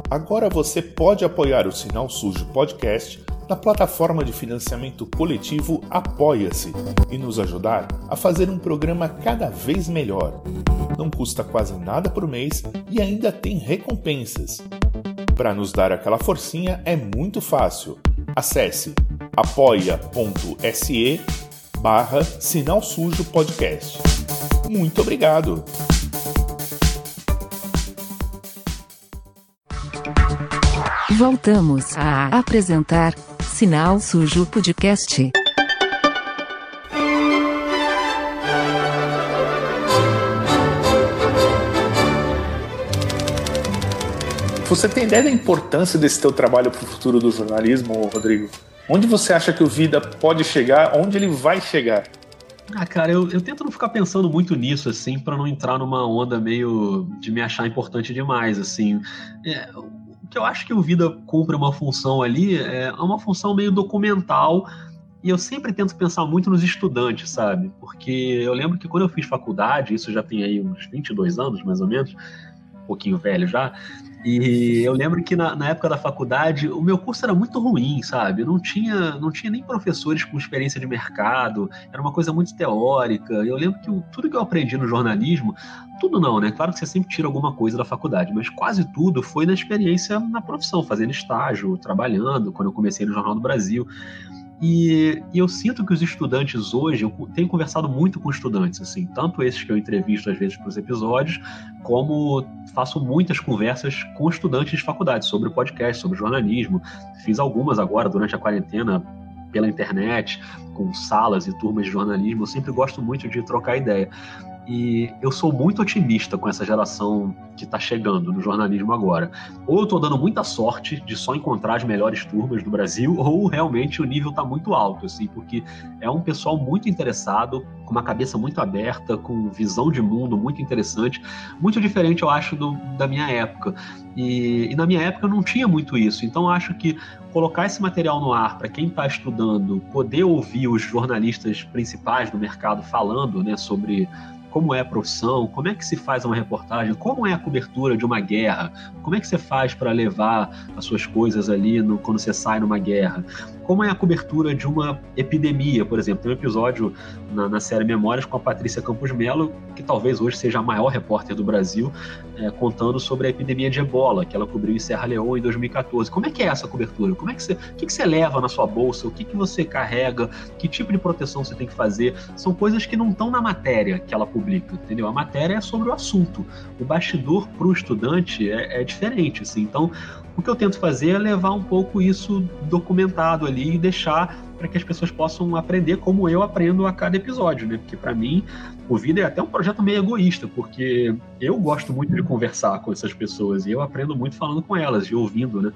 Agora você pode apoiar o Sinal Sujo Podcast na plataforma de financiamento coletivo Apoia-se e nos ajudar a fazer um programa cada vez melhor. Não custa quase nada por mês e ainda tem recompensas. Para nos dar aquela forcinha é muito fácil. Acesse apoia.se barra Sinal Sujo Podcast. Muito obrigado! Voltamos a apresentar Sinal Sujo Podcast. Você tem ideia da importância desse teu trabalho para o futuro do jornalismo, Rodrigo? Onde você acha que o Vida pode chegar? Onde ele vai chegar? Ah, cara, eu, eu tento não ficar pensando muito nisso, assim, para não entrar numa onda meio de me achar importante demais, assim. É, que eu acho que o Vida cumpre uma função ali é uma função meio documental e eu sempre tento pensar muito nos estudantes, sabe? Porque eu lembro que quando eu fiz faculdade, isso já tem aí uns 22 anos, mais ou menos, um pouquinho velho já, e eu lembro que na, na, época da faculdade o meu curso era muito ruim, sabe? Não tinha, não tinha nem professores com experiência de mercado, era uma coisa muito teórica. Eu lembro que tudo que eu aprendi no jornalismo, tudo não, né? Claro que você sempre tira alguma coisa da faculdade, mas quase tudo foi na experiência na profissão, fazendo estágio, trabalhando, quando eu comecei no Jornal do Brasil. E, e, eu sinto que os estudantes hoje, eu tenho conversado muito com estudantes, assim, tanto esses que eu entrevisto às vezes para os episódios, como faço muitas conversas com estudantes de faculdade sobre podcast, sobre jornalismo. Fiz algumas agora durante a quarentena pela internet, com salas e turmas de jornalismo. Eu sempre gosto muito de trocar ideia. E eu sou muito otimista com essa geração que está chegando no jornalismo agora. Ou eu estou dando muita sorte de só encontrar as melhores turmas do Brasil, ou realmente o nível está muito alto, assim, porque é um pessoal muito interessado, com uma cabeça muito aberta, com visão de mundo muito interessante, muito diferente, eu acho, do, da minha época. E, e na minha época eu não tinha muito isso, então acho que colocar esse material no ar para quem está estudando, poder ouvir os jornalistas principais do mercado falando né, sobre como é a profissão, como é que se faz uma reportagem, como é a cobertura de uma guerra, como é que você faz para levar as suas coisas ali no, quando você sai numa guerra, como é a cobertura de uma epidemia, por exemplo. Tem um episódio na, na série Memórias com a Patrícia Campos Melo, que talvez hoje seja a maior repórter do Brasil, é, contando sobre a epidemia de ebola que ela cobriu em Serra Leoa em 2014. Como é que é essa cobertura? Como é que você, o que, que você leva na sua bolsa? O que, que você carrega? Que tipo de proteção você tem que fazer? São coisas que não estão na matéria que ela publica, entendeu? A matéria é sobre o assunto. O bastidor para o estudante é, é diferente, assim. Então, o que eu tento fazer é levar um pouco isso documentado ali e deixar para que as pessoas possam aprender como eu aprendo a cada episódio, né? Porque para mim, o Vida é até um projeto meio egoísta, porque eu gosto muito de conversar com essas pessoas e eu aprendo muito falando com elas e ouvindo, né?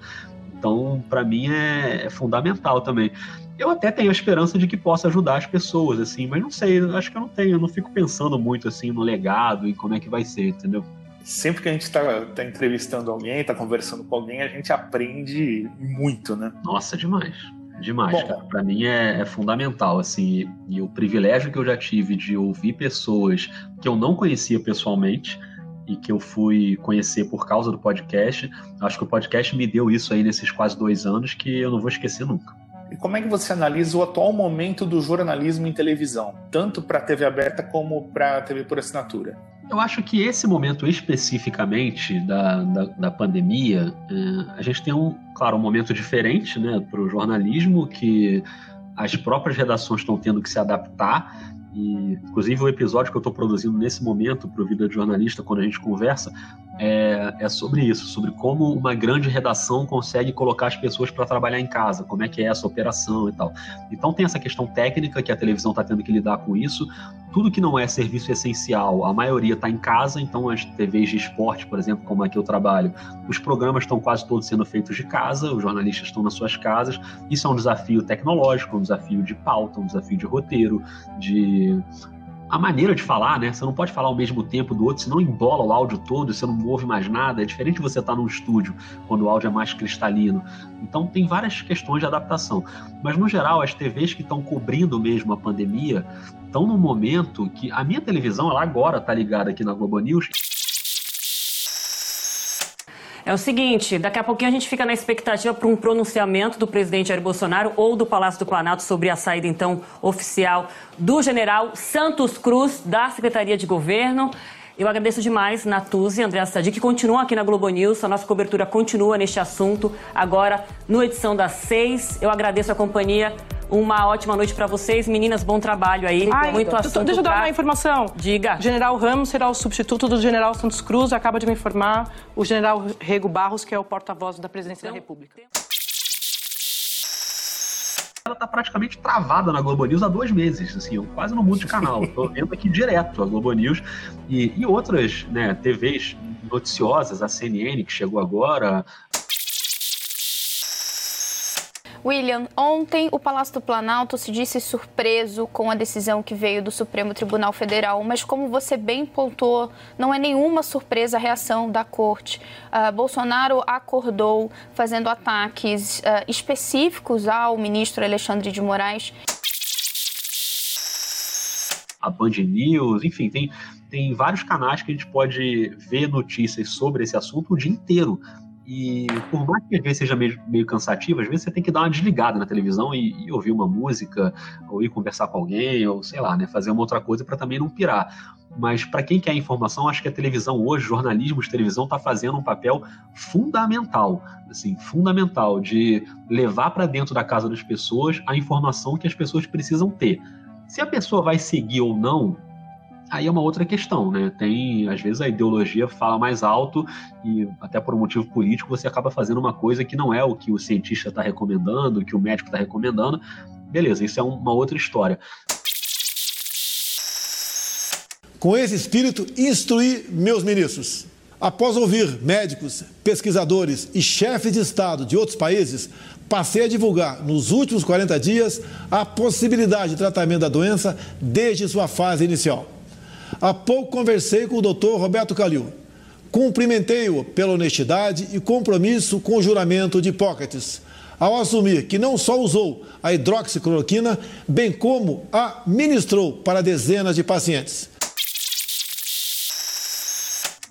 Então, para mim é, é, fundamental também. Eu até tenho a esperança de que possa ajudar as pessoas, assim, mas não sei, acho que eu não tenho, eu não fico pensando muito assim no legado e como é que vai ser, entendeu? Sempre que a gente está tá entrevistando alguém, está conversando com alguém, a gente aprende muito, né? Nossa, demais. Demais, Bom, cara. Pra mim é, é, fundamental, assim, e o privilégio que eu já tive de ouvir pessoas que eu não conhecia pessoalmente e que eu fui conhecer por causa do podcast, acho que o podcast me deu isso aí nesses quase dois anos que eu não vou esquecer nunca. E como é que você analisa o atual momento do jornalismo em televisão, tanto para a TV aberta como para a TV por assinatura? Eu acho que esse momento especificamente da, da, da pandemia, é, a gente tem um, claro, um momento diferente né, para o jornalismo, que as próprias redações estão tendo que se adaptar. E, inclusive, o episódio que eu estou produzindo nesse momento para o Vida de Jornalista, quando a gente conversa, é, é, sobre isso, sobre como uma grande redação consegue colocar as pessoas para trabalhar em casa, como é que é essa operação e tal. Então tem essa questão técnica que a televisão está tendo que lidar com isso. Tudo que não é serviço essencial, a maioria está em casa, então as TVs de esporte, por exemplo, como aqui eu trabalho, os programas estão quase todos sendo feitos de casa, os jornalistas estão nas suas casas. Isso é um desafio tecnológico, um desafio de pauta, um desafio de roteiro, de a maneira de falar, né? Você não pode falar ao mesmo tempo do outro, senão embola o áudio todo, você não ouve mais nada. É diferente de você estar num estúdio, quando o áudio é mais cristalino. Então tem várias questões de adaptação. Mas no geral, as TVs que estão cobrindo mesmo a pandemia estão num momento que a minha televisão, ela agora está ligada aqui na Globo News é o seguinte, daqui a pouquinho a gente fica na expectativa para um pronunciamento do presidente Jair Bolsonaro ou do Palácio do Planalto sobre a saída, então, oficial do general Santos Cruz, da Secretaria de Governo. Eu agradeço demais Natuzzi e André Sadi, que continuam aqui na Globo News. A nossa cobertura continua neste assunto, agora no edição das seis. Eu agradeço a companhia. Uma ótima noite para vocês. Meninas, bom trabalho aí. Ai, muito assunto. Deixa eu dar uma informação. Diga. General Ramos será o substituto do general Santos Cruz. Acaba de me informar o general Rego Barros, que é o porta-voz da presidência então, da República. Ela tá praticamente travada na Globo News há dois meses, assim, eu quase não mudo de canal, tô vendo aqui direto a Globo News. E, e outras, né, TVs noticiosas, a CNN que chegou agora, William, ontem o Palácio do Planalto se disse surpreso com a decisão que veio do Supremo Tribunal Federal, mas como você bem pontuou, não é nenhuma surpresa a reação da corte. Uh, Bolsonaro acordou fazendo ataques uh, específicos ao ministro Alexandre de Moraes. A Band News, enfim, tem, tem vários canais que a gente pode ver notícias sobre esse assunto o dia inteiro. E por mais que às vezes seja meio, meio cansativo, às vezes você tem que dar uma desligada na televisão e, e ouvir uma música, ou ir conversar com alguém, ou sei lá, né, fazer uma outra coisa para também não pirar. Mas para quem quer informação, acho que a televisão hoje, jornalismo de televisão está fazendo um papel fundamental, assim, fundamental de levar para dentro da casa das pessoas a informação que as pessoas precisam ter. Se a pessoa vai seguir ou não, Aí é uma outra questão, né? Tem, às vezes, a ideologia fala mais alto e, até por um motivo político, você acaba fazendo uma coisa que não é o que o cientista está recomendando, o que o médico está recomendando. Beleza, isso é uma outra história. Com esse espírito, instruí meus ministros. Após ouvir médicos, pesquisadores e chefes de Estado de outros países, passei a divulgar, nos últimos 40 dias, a possibilidade de tratamento da doença desde sua fase inicial. Há pouco conversei com o doutor Roberto Calil. Cumprimentei-o pela honestidade e compromisso com o juramento de Hipócrates, ao assumir que não só usou a hidroxicloroquina, bem como a ministrou para dezenas de pacientes.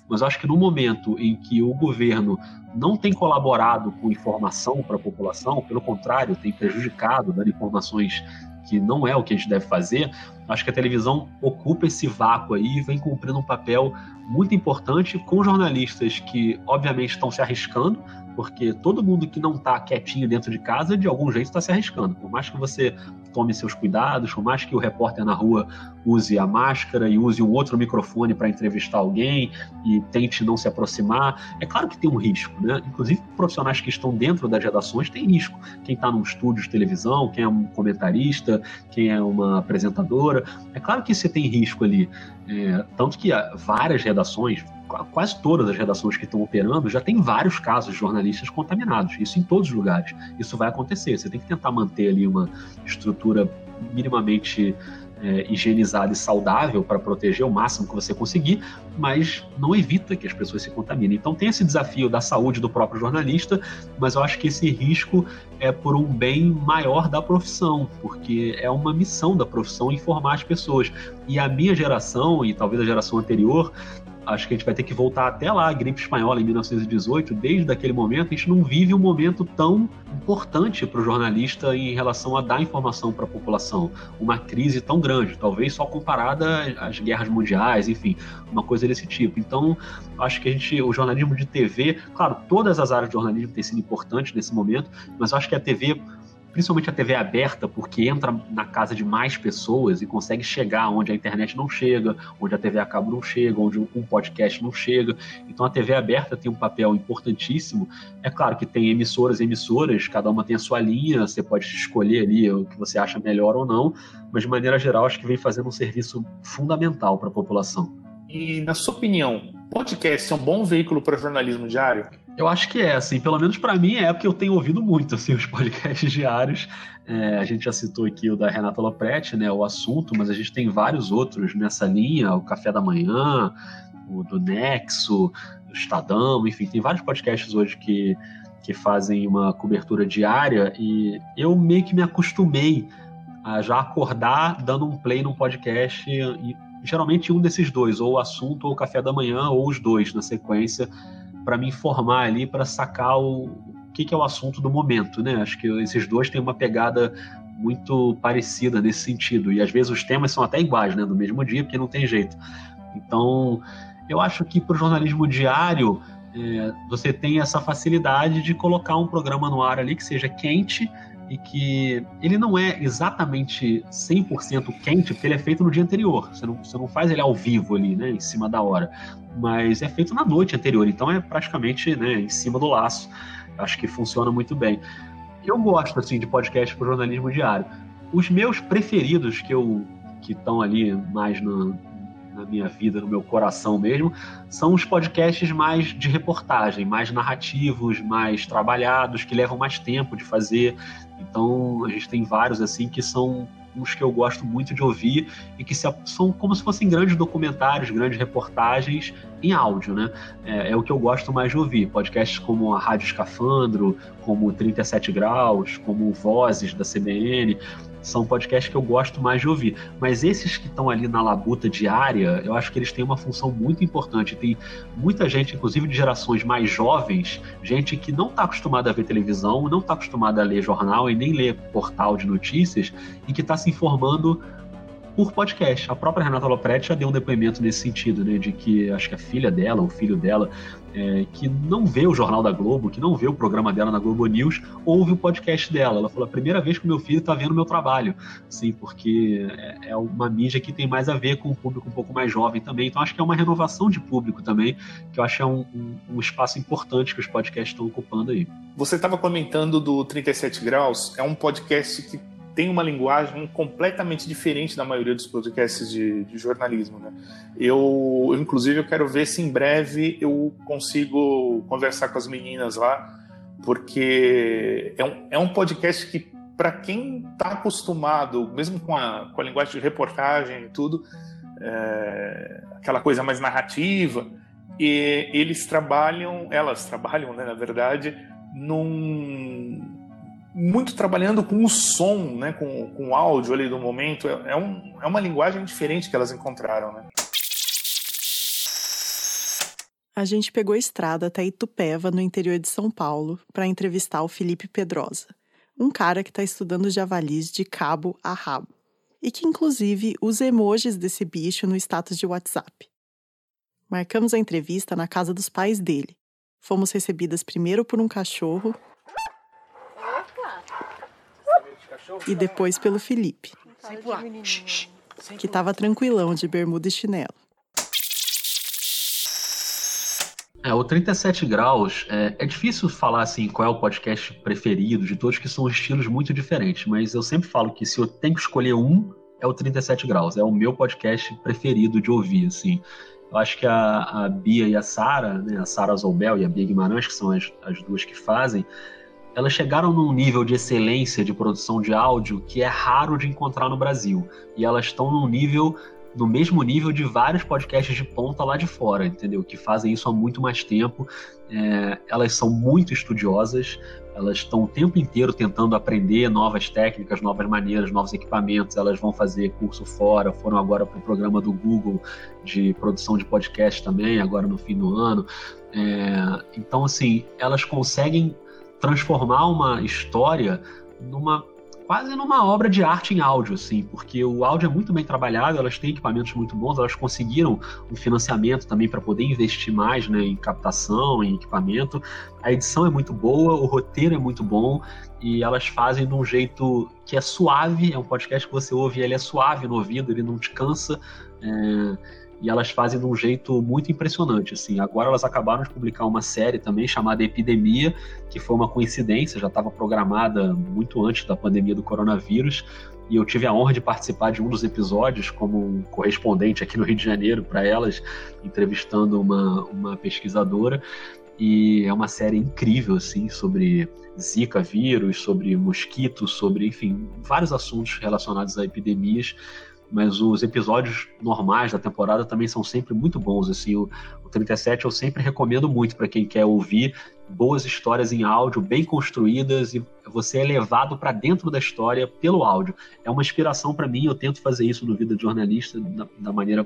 Mas acho que no momento em que o governo não tem colaborado com informação para a população, pelo contrário, tem prejudicado, dando informações que não é o que a gente deve fazer, acho que a televisão ocupa esse vácuo aí e vem cumprindo um papel muito importante com jornalistas que, obviamente, estão se arriscando, porque todo mundo que não está quietinho dentro de casa, de algum jeito está se arriscando. Por mais que você tome seus cuidados, por mais que o repórter na rua use a máscara e use um outro microfone para entrevistar alguém e tente não se aproximar, é claro que tem um risco, né? Inclusive, profissionais que estão dentro das redações têm risco. Quem está num estúdio de televisão, quem é um comentarista, quem é uma apresentadora, é claro que você tem risco ali. É, tanto que várias redações, quase todas as redações que estão operando já tem vários casos de jornalistas contaminados. Isso em todos os lugares. Isso vai acontecer. Você tem que tentar manter ali uma estrutura minimamente é, higienizada e saudável para proteger o máximo que você conseguir, mas não evita que as pessoas se contaminem. Então tem esse desafio da saúde do próprio jornalista, mas eu acho que esse risco é por um bem maior da profissão, porque é uma missão da profissão informar as pessoas. E a minha geração, e talvez a geração anterior, acho que a gente vai ter que voltar até lá, a gripe espanhola em 1918. Desde aquele momento, a gente não vive um momento tão importante para o jornalista em relação a dar informação para a população. Uma crise tão grande, talvez só comparada às guerras mundiais, enfim, uma coisa desse tipo. Então, acho que a gente, o jornalismo de TV, claro, todas as áreas de jornalismo têm sido importantes nesse momento, mas acho que a TV principalmente a TV aberta, porque entra na casa de mais pessoas e consegue chegar onde a internet não chega, onde a TV a cabo não chega, onde um podcast não chega. Então a TV aberta tem um papel importantíssimo. É claro que tem emissoras e emissoras, cada uma tem a sua linha, você pode escolher ali o que você acha melhor ou não, mas de maneira geral acho que vem fazendo um serviço fundamental para a população. E na sua opinião, podcast é um bom veículo para jornalismo diário? Eu acho que é, assim, pelo menos para mim é porque eu tenho ouvido muito, assim, os podcasts diários. É, a gente já citou aqui o da Renata Lopretti, né, o assunto, mas a gente tem vários outros nessa linha, o Café da Manhã, o do Nexo, o Estadão, enfim, tem vários podcasts hoje que, que fazem uma cobertura diária e eu meio que me acostumei a já acordar dando um play num podcast e geralmente um desses dois, ou o assunto ou o café da manhã, ou os dois na sequência, para me informar ali, para sacar o, o que, que, é o assunto do momento, né? Acho que esses dois têm uma pegada muito parecida nesse sentido. E às vezes os temas são até iguais, né? Do mesmo dia, porque não tem jeito. Então, eu acho que para o jornalismo diário, é, você tem essa facilidade de colocar um programa no ar ali que seja quente e que ele não é exatamente 100% quente, porque ele é feito no dia anterior. Você não, você não faz ele ao vivo ali, né, em cima da hora. Mas é feito na noite anterior, então é praticamente né, em cima do laço. Acho que funciona muito bem. eu gosto assim de podcast para jornalismo diário. Os meus preferidos que eu que estão ali mais no, na minha vida, no meu coração mesmo, são os podcasts mais de reportagem, mais narrativos, mais trabalhados, que levam mais tempo de fazer. Então, a gente tem vários assim que são uns que eu gosto muito de ouvir e que são como se fossem grandes documentários, grandes reportagens em áudio, né? É, é, o que eu gosto mais de ouvir. Podcasts como a Rádio Escafandro, como 37 Graus, como Vozes da CBN, são podcasts que eu gosto mais de ouvir. Mas esses que estão ali na labuta diária, eu acho que eles têm uma função muito importante. Tem muita gente, inclusive de gerações mais jovens, gente que não está acostumada a ver televisão, não está acostumada a ler jornal e nem ler portal de notícias, e que está se informando por podcast. A própria Renata Lopretti já deu um depoimento nesse sentido, né, de que acho que a filha dela, o filho dela, é, que não vê o Jornal da Globo, que não vê o programa dela na Globo News, ouve o podcast dela. Ela falou, a primeira vez que meu filho está vendo meu trabalho, sim, porque é, é uma mídia que tem mais a ver com o público um pouco mais jovem também. Então acho que é uma renovação de público também, que eu acho que é um, um, um espaço importante que os podcasts estão ocupando aí. Você estava comentando do 37 Graus, é um podcast que tem uma linguagem completamente diferente da maioria dos podcasts de, de jornalismo. Né? Eu, inclusive, eu quero ver se em breve eu consigo conversar com as meninas lá, porque é um, é um podcast que, para quem está acostumado, mesmo com a, com a linguagem de reportagem e tudo, é, aquela coisa mais narrativa, e eles trabalham, elas trabalham, né, na verdade, num muito trabalhando com o som, né, com, com o áudio ali do momento. É, é, um, é uma linguagem diferente que elas encontraram, né? A gente pegou a estrada até Itupeva, no interior de São Paulo, para entrevistar o Felipe Pedrosa, um cara que está estudando javalis de cabo a rabo e que, inclusive, usa emojis desse bicho no status de WhatsApp. Marcamos a entrevista na casa dos pais dele. Fomos recebidas primeiro por um cachorro e depois pelo Felipe, que estava tranquilão de bermuda e chinelo. É, o 37 Graus, é, é, difícil falar assim qual é o podcast preferido de todos, que são estilos muito diferentes, mas eu sempre falo que se eu tenho que escolher um, é o 37 Graus, é o meu podcast preferido de ouvir, assim. Eu acho que a, a Bia e a Sara, né, a Sara Zolbel e a Bia Guimarães, que são as, as duas que fazem, elas chegaram num nível de excelência de produção de áudio que é raro de encontrar no Brasil. E elas estão num nível no mesmo nível de vários podcasts de ponta lá de fora, entendeu? Que fazem isso há muito mais tempo. É, elas são muito estudiosas, elas estão o tempo inteiro tentando aprender novas técnicas, novas maneiras, novos equipamentos. Elas vão fazer curso fora, foram agora para o programa do Google de produção de podcast também, agora no fim do ano. É, então, assim, elas conseguem transformar uma história numa quase numa obra de arte em áudio, assim, porque o áudio é muito bem trabalhado, elas têm equipamentos muito bons, elas conseguiram um financiamento também para poder investir mais né, em captação, em equipamento. A edição é muito boa, o roteiro é muito bom e elas fazem de um jeito que é suave. É um podcast que você ouve, ele é suave no ouvido, ele não te cansa. É e elas fazem de um jeito muito impressionante. Assim, agora elas acabaram de publicar uma série também chamada Epidemia, que foi uma coincidência, já estava programada muito antes da pandemia do coronavírus. E eu tive a honra de participar de um dos episódios como um correspondente aqui no Rio de Janeiro para elas, entrevistando uma, uma pesquisadora. E é uma série incrível, assim, sobre Zika vírus, sobre mosquitos, sobre, enfim, vários assuntos relacionados a epidemias mas os episódios normais da temporada também são sempre muito bons. Assim, o, o 37 eu sempre recomendo muito para quem quer ouvir boas histórias em áudio, bem construídas e você é levado para dentro da história pelo áudio. É uma inspiração para mim. Eu tento fazer isso no vida de jornalista da, da maneira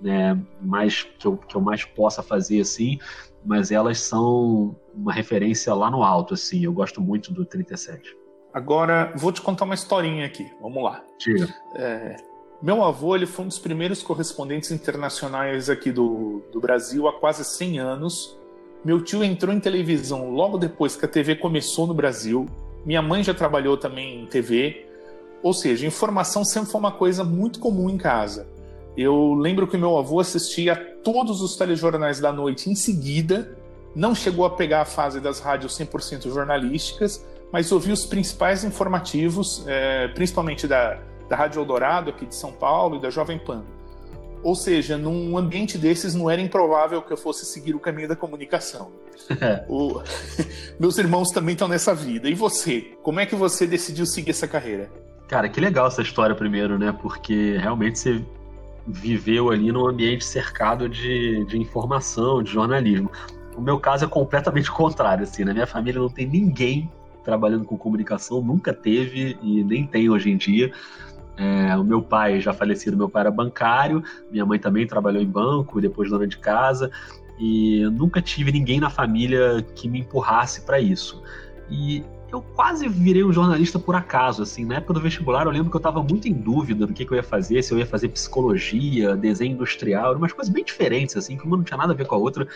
né, mais que eu, que eu mais possa fazer assim, mas elas são uma referência lá no alto. Assim, eu gosto muito do 37. Agora, vou te contar uma historinha aqui. Vamos lá. Diga. É, meu avô ele foi um dos primeiros correspondentes internacionais aqui do, do Brasil há quase 100 anos. Meu tio entrou em televisão logo depois que a TV começou no Brasil. Minha mãe já trabalhou também em TV. Ou seja, informação sempre foi uma coisa muito comum em casa. Eu lembro que meu avô assistia a todos os telejornais da noite em seguida. Não chegou a pegar a fase das rádios 100% jornalísticas, mas ouvi os principais informativos, é, principalmente da, da Rádio Eldorado, aqui de São Paulo, e da Jovem Pan. Ou seja, num ambiente desses não era improvável que eu fosse seguir o caminho da comunicação. o... Meus irmãos também estão nessa vida. E você? Como é que você decidiu seguir essa carreira? Cara, que legal essa história primeiro, né? Porque realmente você viveu ali num ambiente cercado de, de informação, de jornalismo. O meu caso é completamente contrário, assim. Na minha família não tem ninguém trabalhando com comunicação, nunca teve e nem tem hoje em dia. É, o meu pai, já falecido, meu pai era bancário, minha mãe também trabalhou em banco, depois dona de casa, e nunca tive ninguém na família que me empurrasse para isso. E eu quase virei um jornalista por acaso, assim, na época do vestibular eu lembro que eu estava muito em dúvida do que, que, eu ia fazer, se eu ia fazer psicologia, desenho industrial, eram umas coisas bem diferentes, assim, que uma não tinha nada a ver com a outra,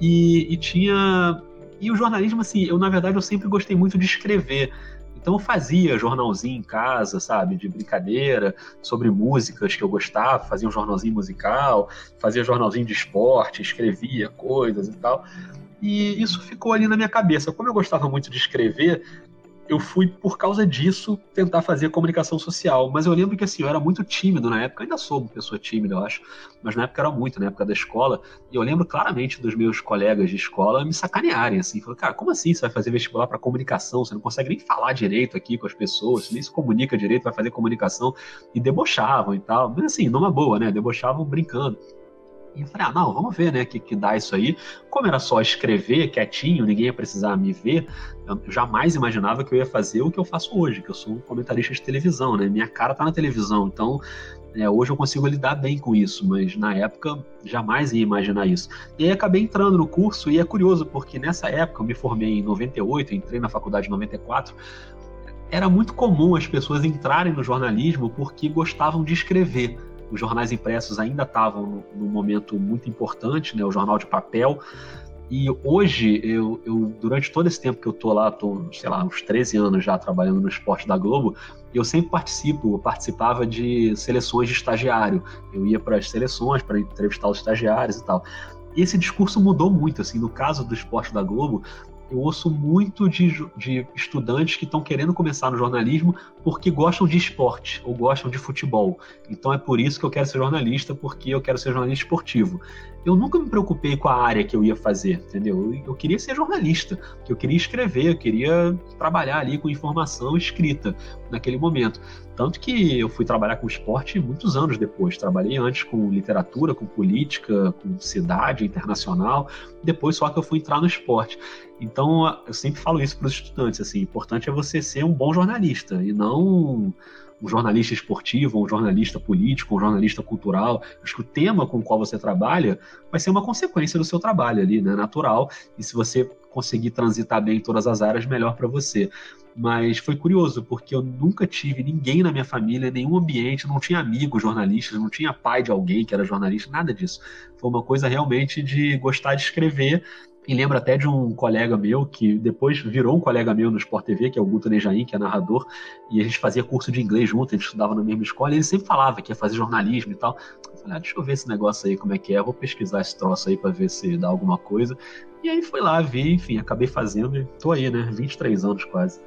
e, e tinha... E o jornalismo, assim, eu na verdade eu sempre gostei muito de escrever, então eu fazia jornalzinho em casa, sabe, de brincadeira, sobre músicas que eu gostava, fazia um jornalzinho musical, fazia jornalzinho de esporte, escrevia coisas e tal. E isso ficou ali na minha cabeça. Como eu gostava muito de escrever, eu fui, por causa disso, tentar fazer comunicação social. Mas eu lembro que assim, eu era muito tímido na época, eu ainda sou uma pessoa tímida, eu acho, mas na época era muito, na época da escola. E eu lembro claramente dos meus colegas de escola me sacanearem, assim. Falaram, cara, como assim você vai fazer vestibular para comunicação? Você não consegue nem falar direito aqui com as pessoas, você nem se comunica direito, vai fazer comunicação. E debochavam e tal. Mas assim, numa boa, né? Debochavam brincando. E eu falei, ah, não, vamos ver, né, que, que dá isso aí. Como era só escrever quietinho, ninguém ia precisar me ver, eu jamais imaginava que eu ia fazer o que eu faço hoje, que eu sou um comentarista de televisão, né? Minha cara tá na televisão, então é, hoje eu consigo lidar bem com isso, mas na época jamais ia imaginar isso. E aí acabei entrando no curso e é curioso, porque nessa época eu me formei em 98, entrei na faculdade em 94, era muito comum as pessoas entrarem no jornalismo porque gostavam de escrever os jornais impressos ainda estavam num momento muito importante, né, o jornal de papel. E hoje, eu, eu, durante todo esse tempo que eu tô lá, tô, sei lá, uns 13 anos já trabalhando no esporte da Globo, eu sempre participo, eu participava de seleções de estagiário. Eu ia para as seleções para entrevistar os estagiários e tal. E esse discurso mudou muito, assim, no caso do esporte da Globo, eu ouço muito de, de estudantes que estão querendo começar no jornalismo porque gostam de esporte ou gostam de futebol. Então é por isso que eu quero ser jornalista, porque eu quero ser jornalista esportivo. Eu nunca me preocupei com a área que eu ia fazer, entendeu? Eu, eu queria ser jornalista, eu queria escrever, eu queria trabalhar ali com informação escrita naquele momento. Tanto que eu fui trabalhar com esporte muitos anos depois. Trabalhei antes com literatura, com política, com cidade internacional. Depois só que eu fui entrar no esporte. Então eu sempre falo isso para os estudantes. Assim, o importante é você ser um bom jornalista e não um jornalista esportivo, um jornalista político, um jornalista cultural. Acho que o tema com o qual você trabalha vai ser uma consequência do seu trabalho ali, né? Natural. E se você conseguir transitar bem em todas as áreas, melhor para você. Mas foi curioso, porque eu nunca tive ninguém na minha família, nenhum ambiente, não tinha amigos jornalistas, não tinha pai de alguém que era jornalista, nada disso. Foi uma coisa realmente de gostar de escrever e lembro até de um colega meu que depois virou um colega meu no Sport TV, que é o Guto Nejaim, que é narrador, e a gente fazia curso de inglês junto, a gente estudava na mesma escola, e ele sempre falava que ia fazer jornalismo e tal. Eu falei, ah, deixa eu ver esse negócio aí, como é que é, vou pesquisar esse troço aí para ver se dá alguma coisa. E aí fui lá, vi, enfim, acabei fazendo e tô aí, né? 23 anos quase.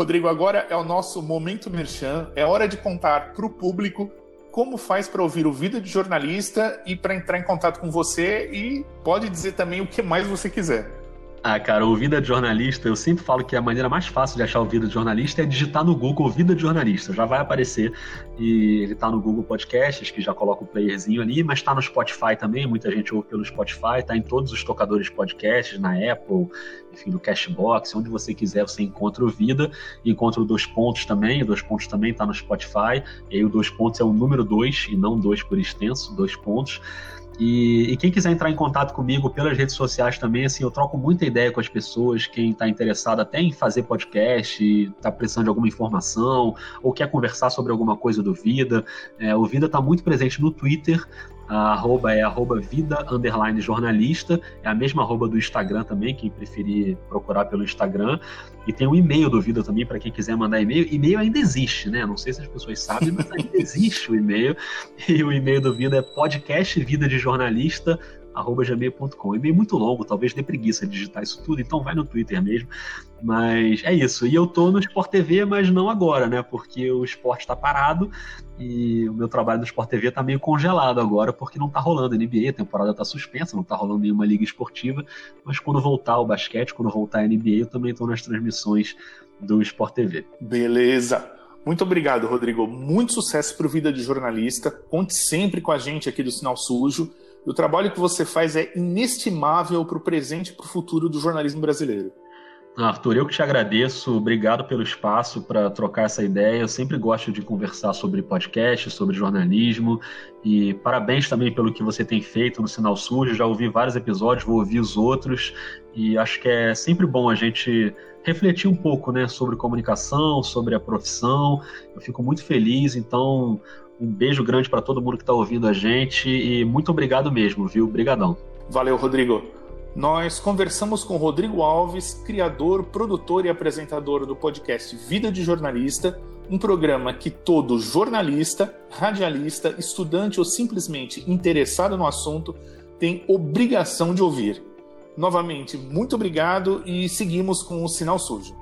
Rodrigo, agora é o nosso momento merchan. É hora de contar para o público como faz para ouvir o Vida de Jornalista e para entrar em contato com você e pode dizer também o que mais você quiser. Ah, cara, o Vida de Jornalista, eu sempre falo que a maneira mais fácil de achar o Vida de Jornalista é digitar no Google Vida de Jornalista. Já vai aparecer. E ele tá no Google Podcasts, que já coloca o playerzinho ali, mas tá no Spotify também. Muita gente ouve pelo Spotify, tá em todos os tocadores de podcasts, na Apple, enfim, no Cashbox, onde você quiser você encontra o Vida. Encontra o Dois Pontos também. O Dois Pontos também tá no Spotify. E aí o Dois Pontos é o número dois e não dois por extenso, dois pontos. E, e, quem quiser entrar em contato comigo pelas redes sociais também, assim, eu troco muita ideia com as pessoas, quem está interessado até em fazer podcast, está precisando de alguma informação, ou quer conversar sobre alguma coisa do Vida. É, o Vida está muito presente no Twitter, a arroba é arroba vida underline jornalista, é a mesma arroba do Instagram também, quem preferir procurar pelo Instagram. E tem o e-mail do Vida também, para quem quiser mandar e-mail. E-mail ainda existe, né? Não sei se as pessoas sabem, mas ainda existe o e-mail. E o e-mail do Vida é podcastvidadejornalista gmail.com. E-mail muito longo, talvez dê preguiça digitar isso tudo, então vai no Twitter mesmo. Mas é isso. E eu tô no Sport TV, mas não agora, né? Porque o esporte está parado e o meu trabalho no Sport TV tá meio congelado agora, porque não tá rolando NBA, a temporada tá suspensa, não tá rolando nenhuma liga esportiva. Mas quando voltar o basquete, quando voltar a NBA, eu também tô nas transmissões do Sport TV. Beleza. Muito obrigado, Rodrigo. Muito sucesso para o Vida de Jornalista. Conte sempre com a gente aqui do Sinal Sujo. O trabalho que você faz é inestimável para o presente e para o futuro do jornalismo brasileiro. Arthur, eu que te agradeço, obrigado pelo espaço para trocar essa ideia. Eu sempre gosto de conversar sobre podcast, sobre jornalismo e parabéns também pelo que você tem feito no Sinal Sujo. Já ouvi vários episódios, vou ouvir os outros e acho que é sempre bom a gente refletir um pouco né, sobre comunicação, sobre a profissão. Eu fico muito feliz, então um beijo grande para todo mundo que está ouvindo a gente e muito obrigado mesmo, viu? Obrigadão. Valeu, Rodrigo. Nós conversamos com Rodrigo Alves, criador, produtor e apresentador do podcast Vida de Jornalista, um programa que todo jornalista, radialista, estudante ou simplesmente interessado no assunto tem obrigação de ouvir. Novamente, muito obrigado e seguimos com o Sinal Sujo.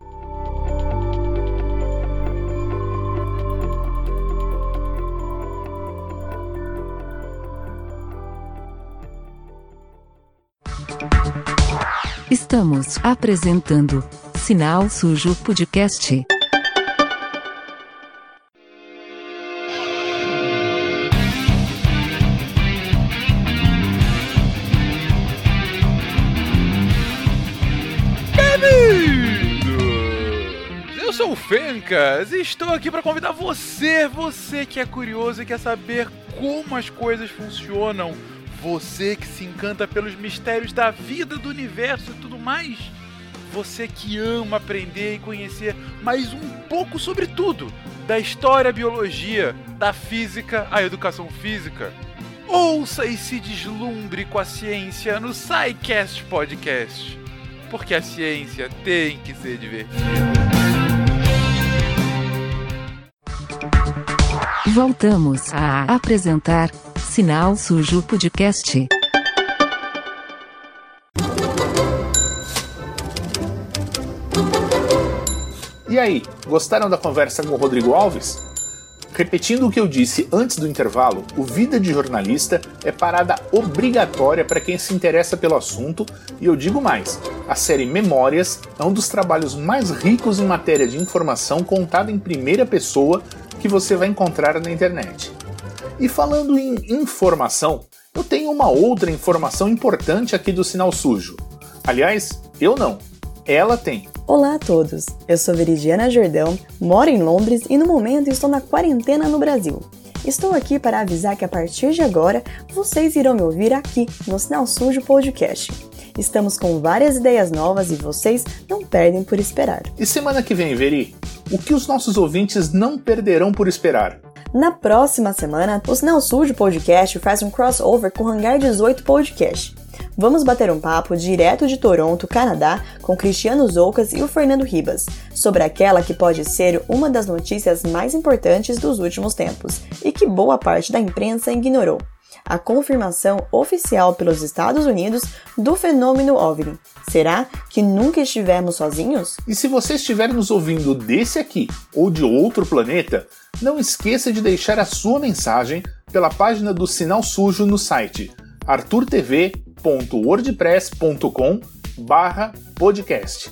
Estamos apresentando Sinal Sujo Podcast. Fencas, estou aqui para convidar você, você que é curioso e quer saber como as coisas funcionam, você que se encanta pelos mistérios da vida, do universo e tudo mais, você que ama aprender e conhecer mais um pouco sobre tudo, da história, biologia, da física, a educação física. Ouça e se deslumbre com a ciência no SciCast Podcast, porque a ciência tem que ser divertida. Voltamos a apresentar Sinal Sujo Podcast. E aí, gostaram da conversa com o Rodrigo Alves? Repetindo o que eu disse antes do intervalo, o Vida de Jornalista é parada obrigatória para quem se interessa pelo assunto, e eu digo mais: a série Memórias é um dos trabalhos mais ricos em matéria de informação contada em primeira pessoa que você vai encontrar na internet. E falando em informação, eu tenho uma outra informação importante aqui do Sinal Sujo. Aliás, eu não. Ela tem. Olá a todos. Eu sou Veridiana Jordão, moro em Londres e no momento estou na quarentena no Brasil. Estou aqui para avisar que a partir de agora vocês irão me ouvir aqui no Sinal Sujo Podcast. Estamos com várias ideias novas e vocês não perdem por esperar. E semana que vem, Veri, o que os nossos ouvintes não perderão por esperar? Na próxima semana, o Sinal Sujo Podcast faz um crossover com o Hangar 18 Podcast. Vamos bater um papo direto de Toronto, Canadá, com Cristiano Zoucas e o Fernando Ribas, sobre aquela que pode ser uma das notícias mais importantes dos últimos tempos e que boa parte da imprensa ignorou a confirmação oficial pelos Estados Unidos do fenômeno OVNI. Será que nunca estivemos sozinhos? E se você estiver nos ouvindo desse aqui ou de outro planeta, não esqueça de deixar a sua mensagem pela página do Sinal Sujo no site arturtv.wordpress.com podcast.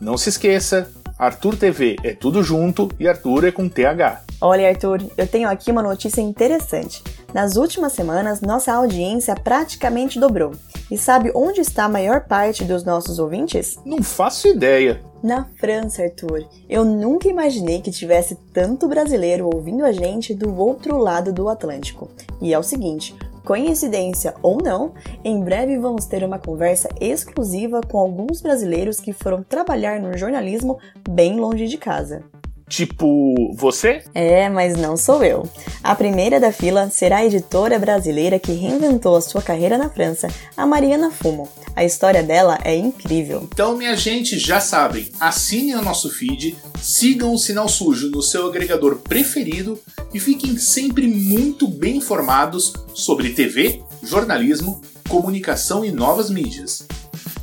Não se esqueça, Arthur TV é tudo junto e Arthur é com TH. Olha, Arthur, eu tenho aqui uma notícia interessante. Nas últimas semanas, nossa audiência praticamente dobrou. E sabe onde está a maior parte dos nossos ouvintes? Não faço ideia. Na França, Arthur. Eu nunca imaginei que tivesse tanto brasileiro ouvindo a gente do outro lado do Atlântico. E é o seguinte: Coincidência ou não, em breve vamos ter uma conversa exclusiva com alguns brasileiros que foram trabalhar no jornalismo bem longe de casa. Tipo, você? É, mas não sou eu. A primeira da fila será a editora brasileira que reinventou a sua carreira na França, a Mariana Fumo. A história dela é incrível. Então, minha gente, já sabem, assinem o nosso feed, sigam o Sinal Sujo no seu agregador preferido e fiquem sempre muito bem informados sobre TV, jornalismo comunicação e novas mídias.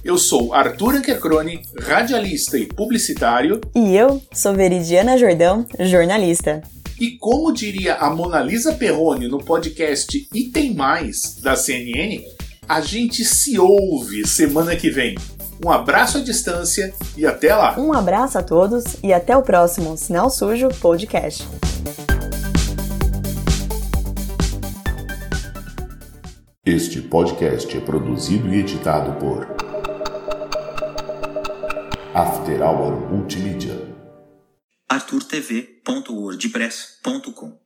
Eu sou Arthur Ankercrone, radialista e publicitário. E eu sou Veridiana Jordão, jornalista. E como diria a Mona Lisa Perrone no podcast E Tem Mais, da CNN, a gente se ouve semana que vem. Um abraço à distância e até lá! Um abraço a todos e até o próximo Sinal Sujo Podcast. Este podcast é produzido e editado por After Multimídia. arturtv.wordpress.com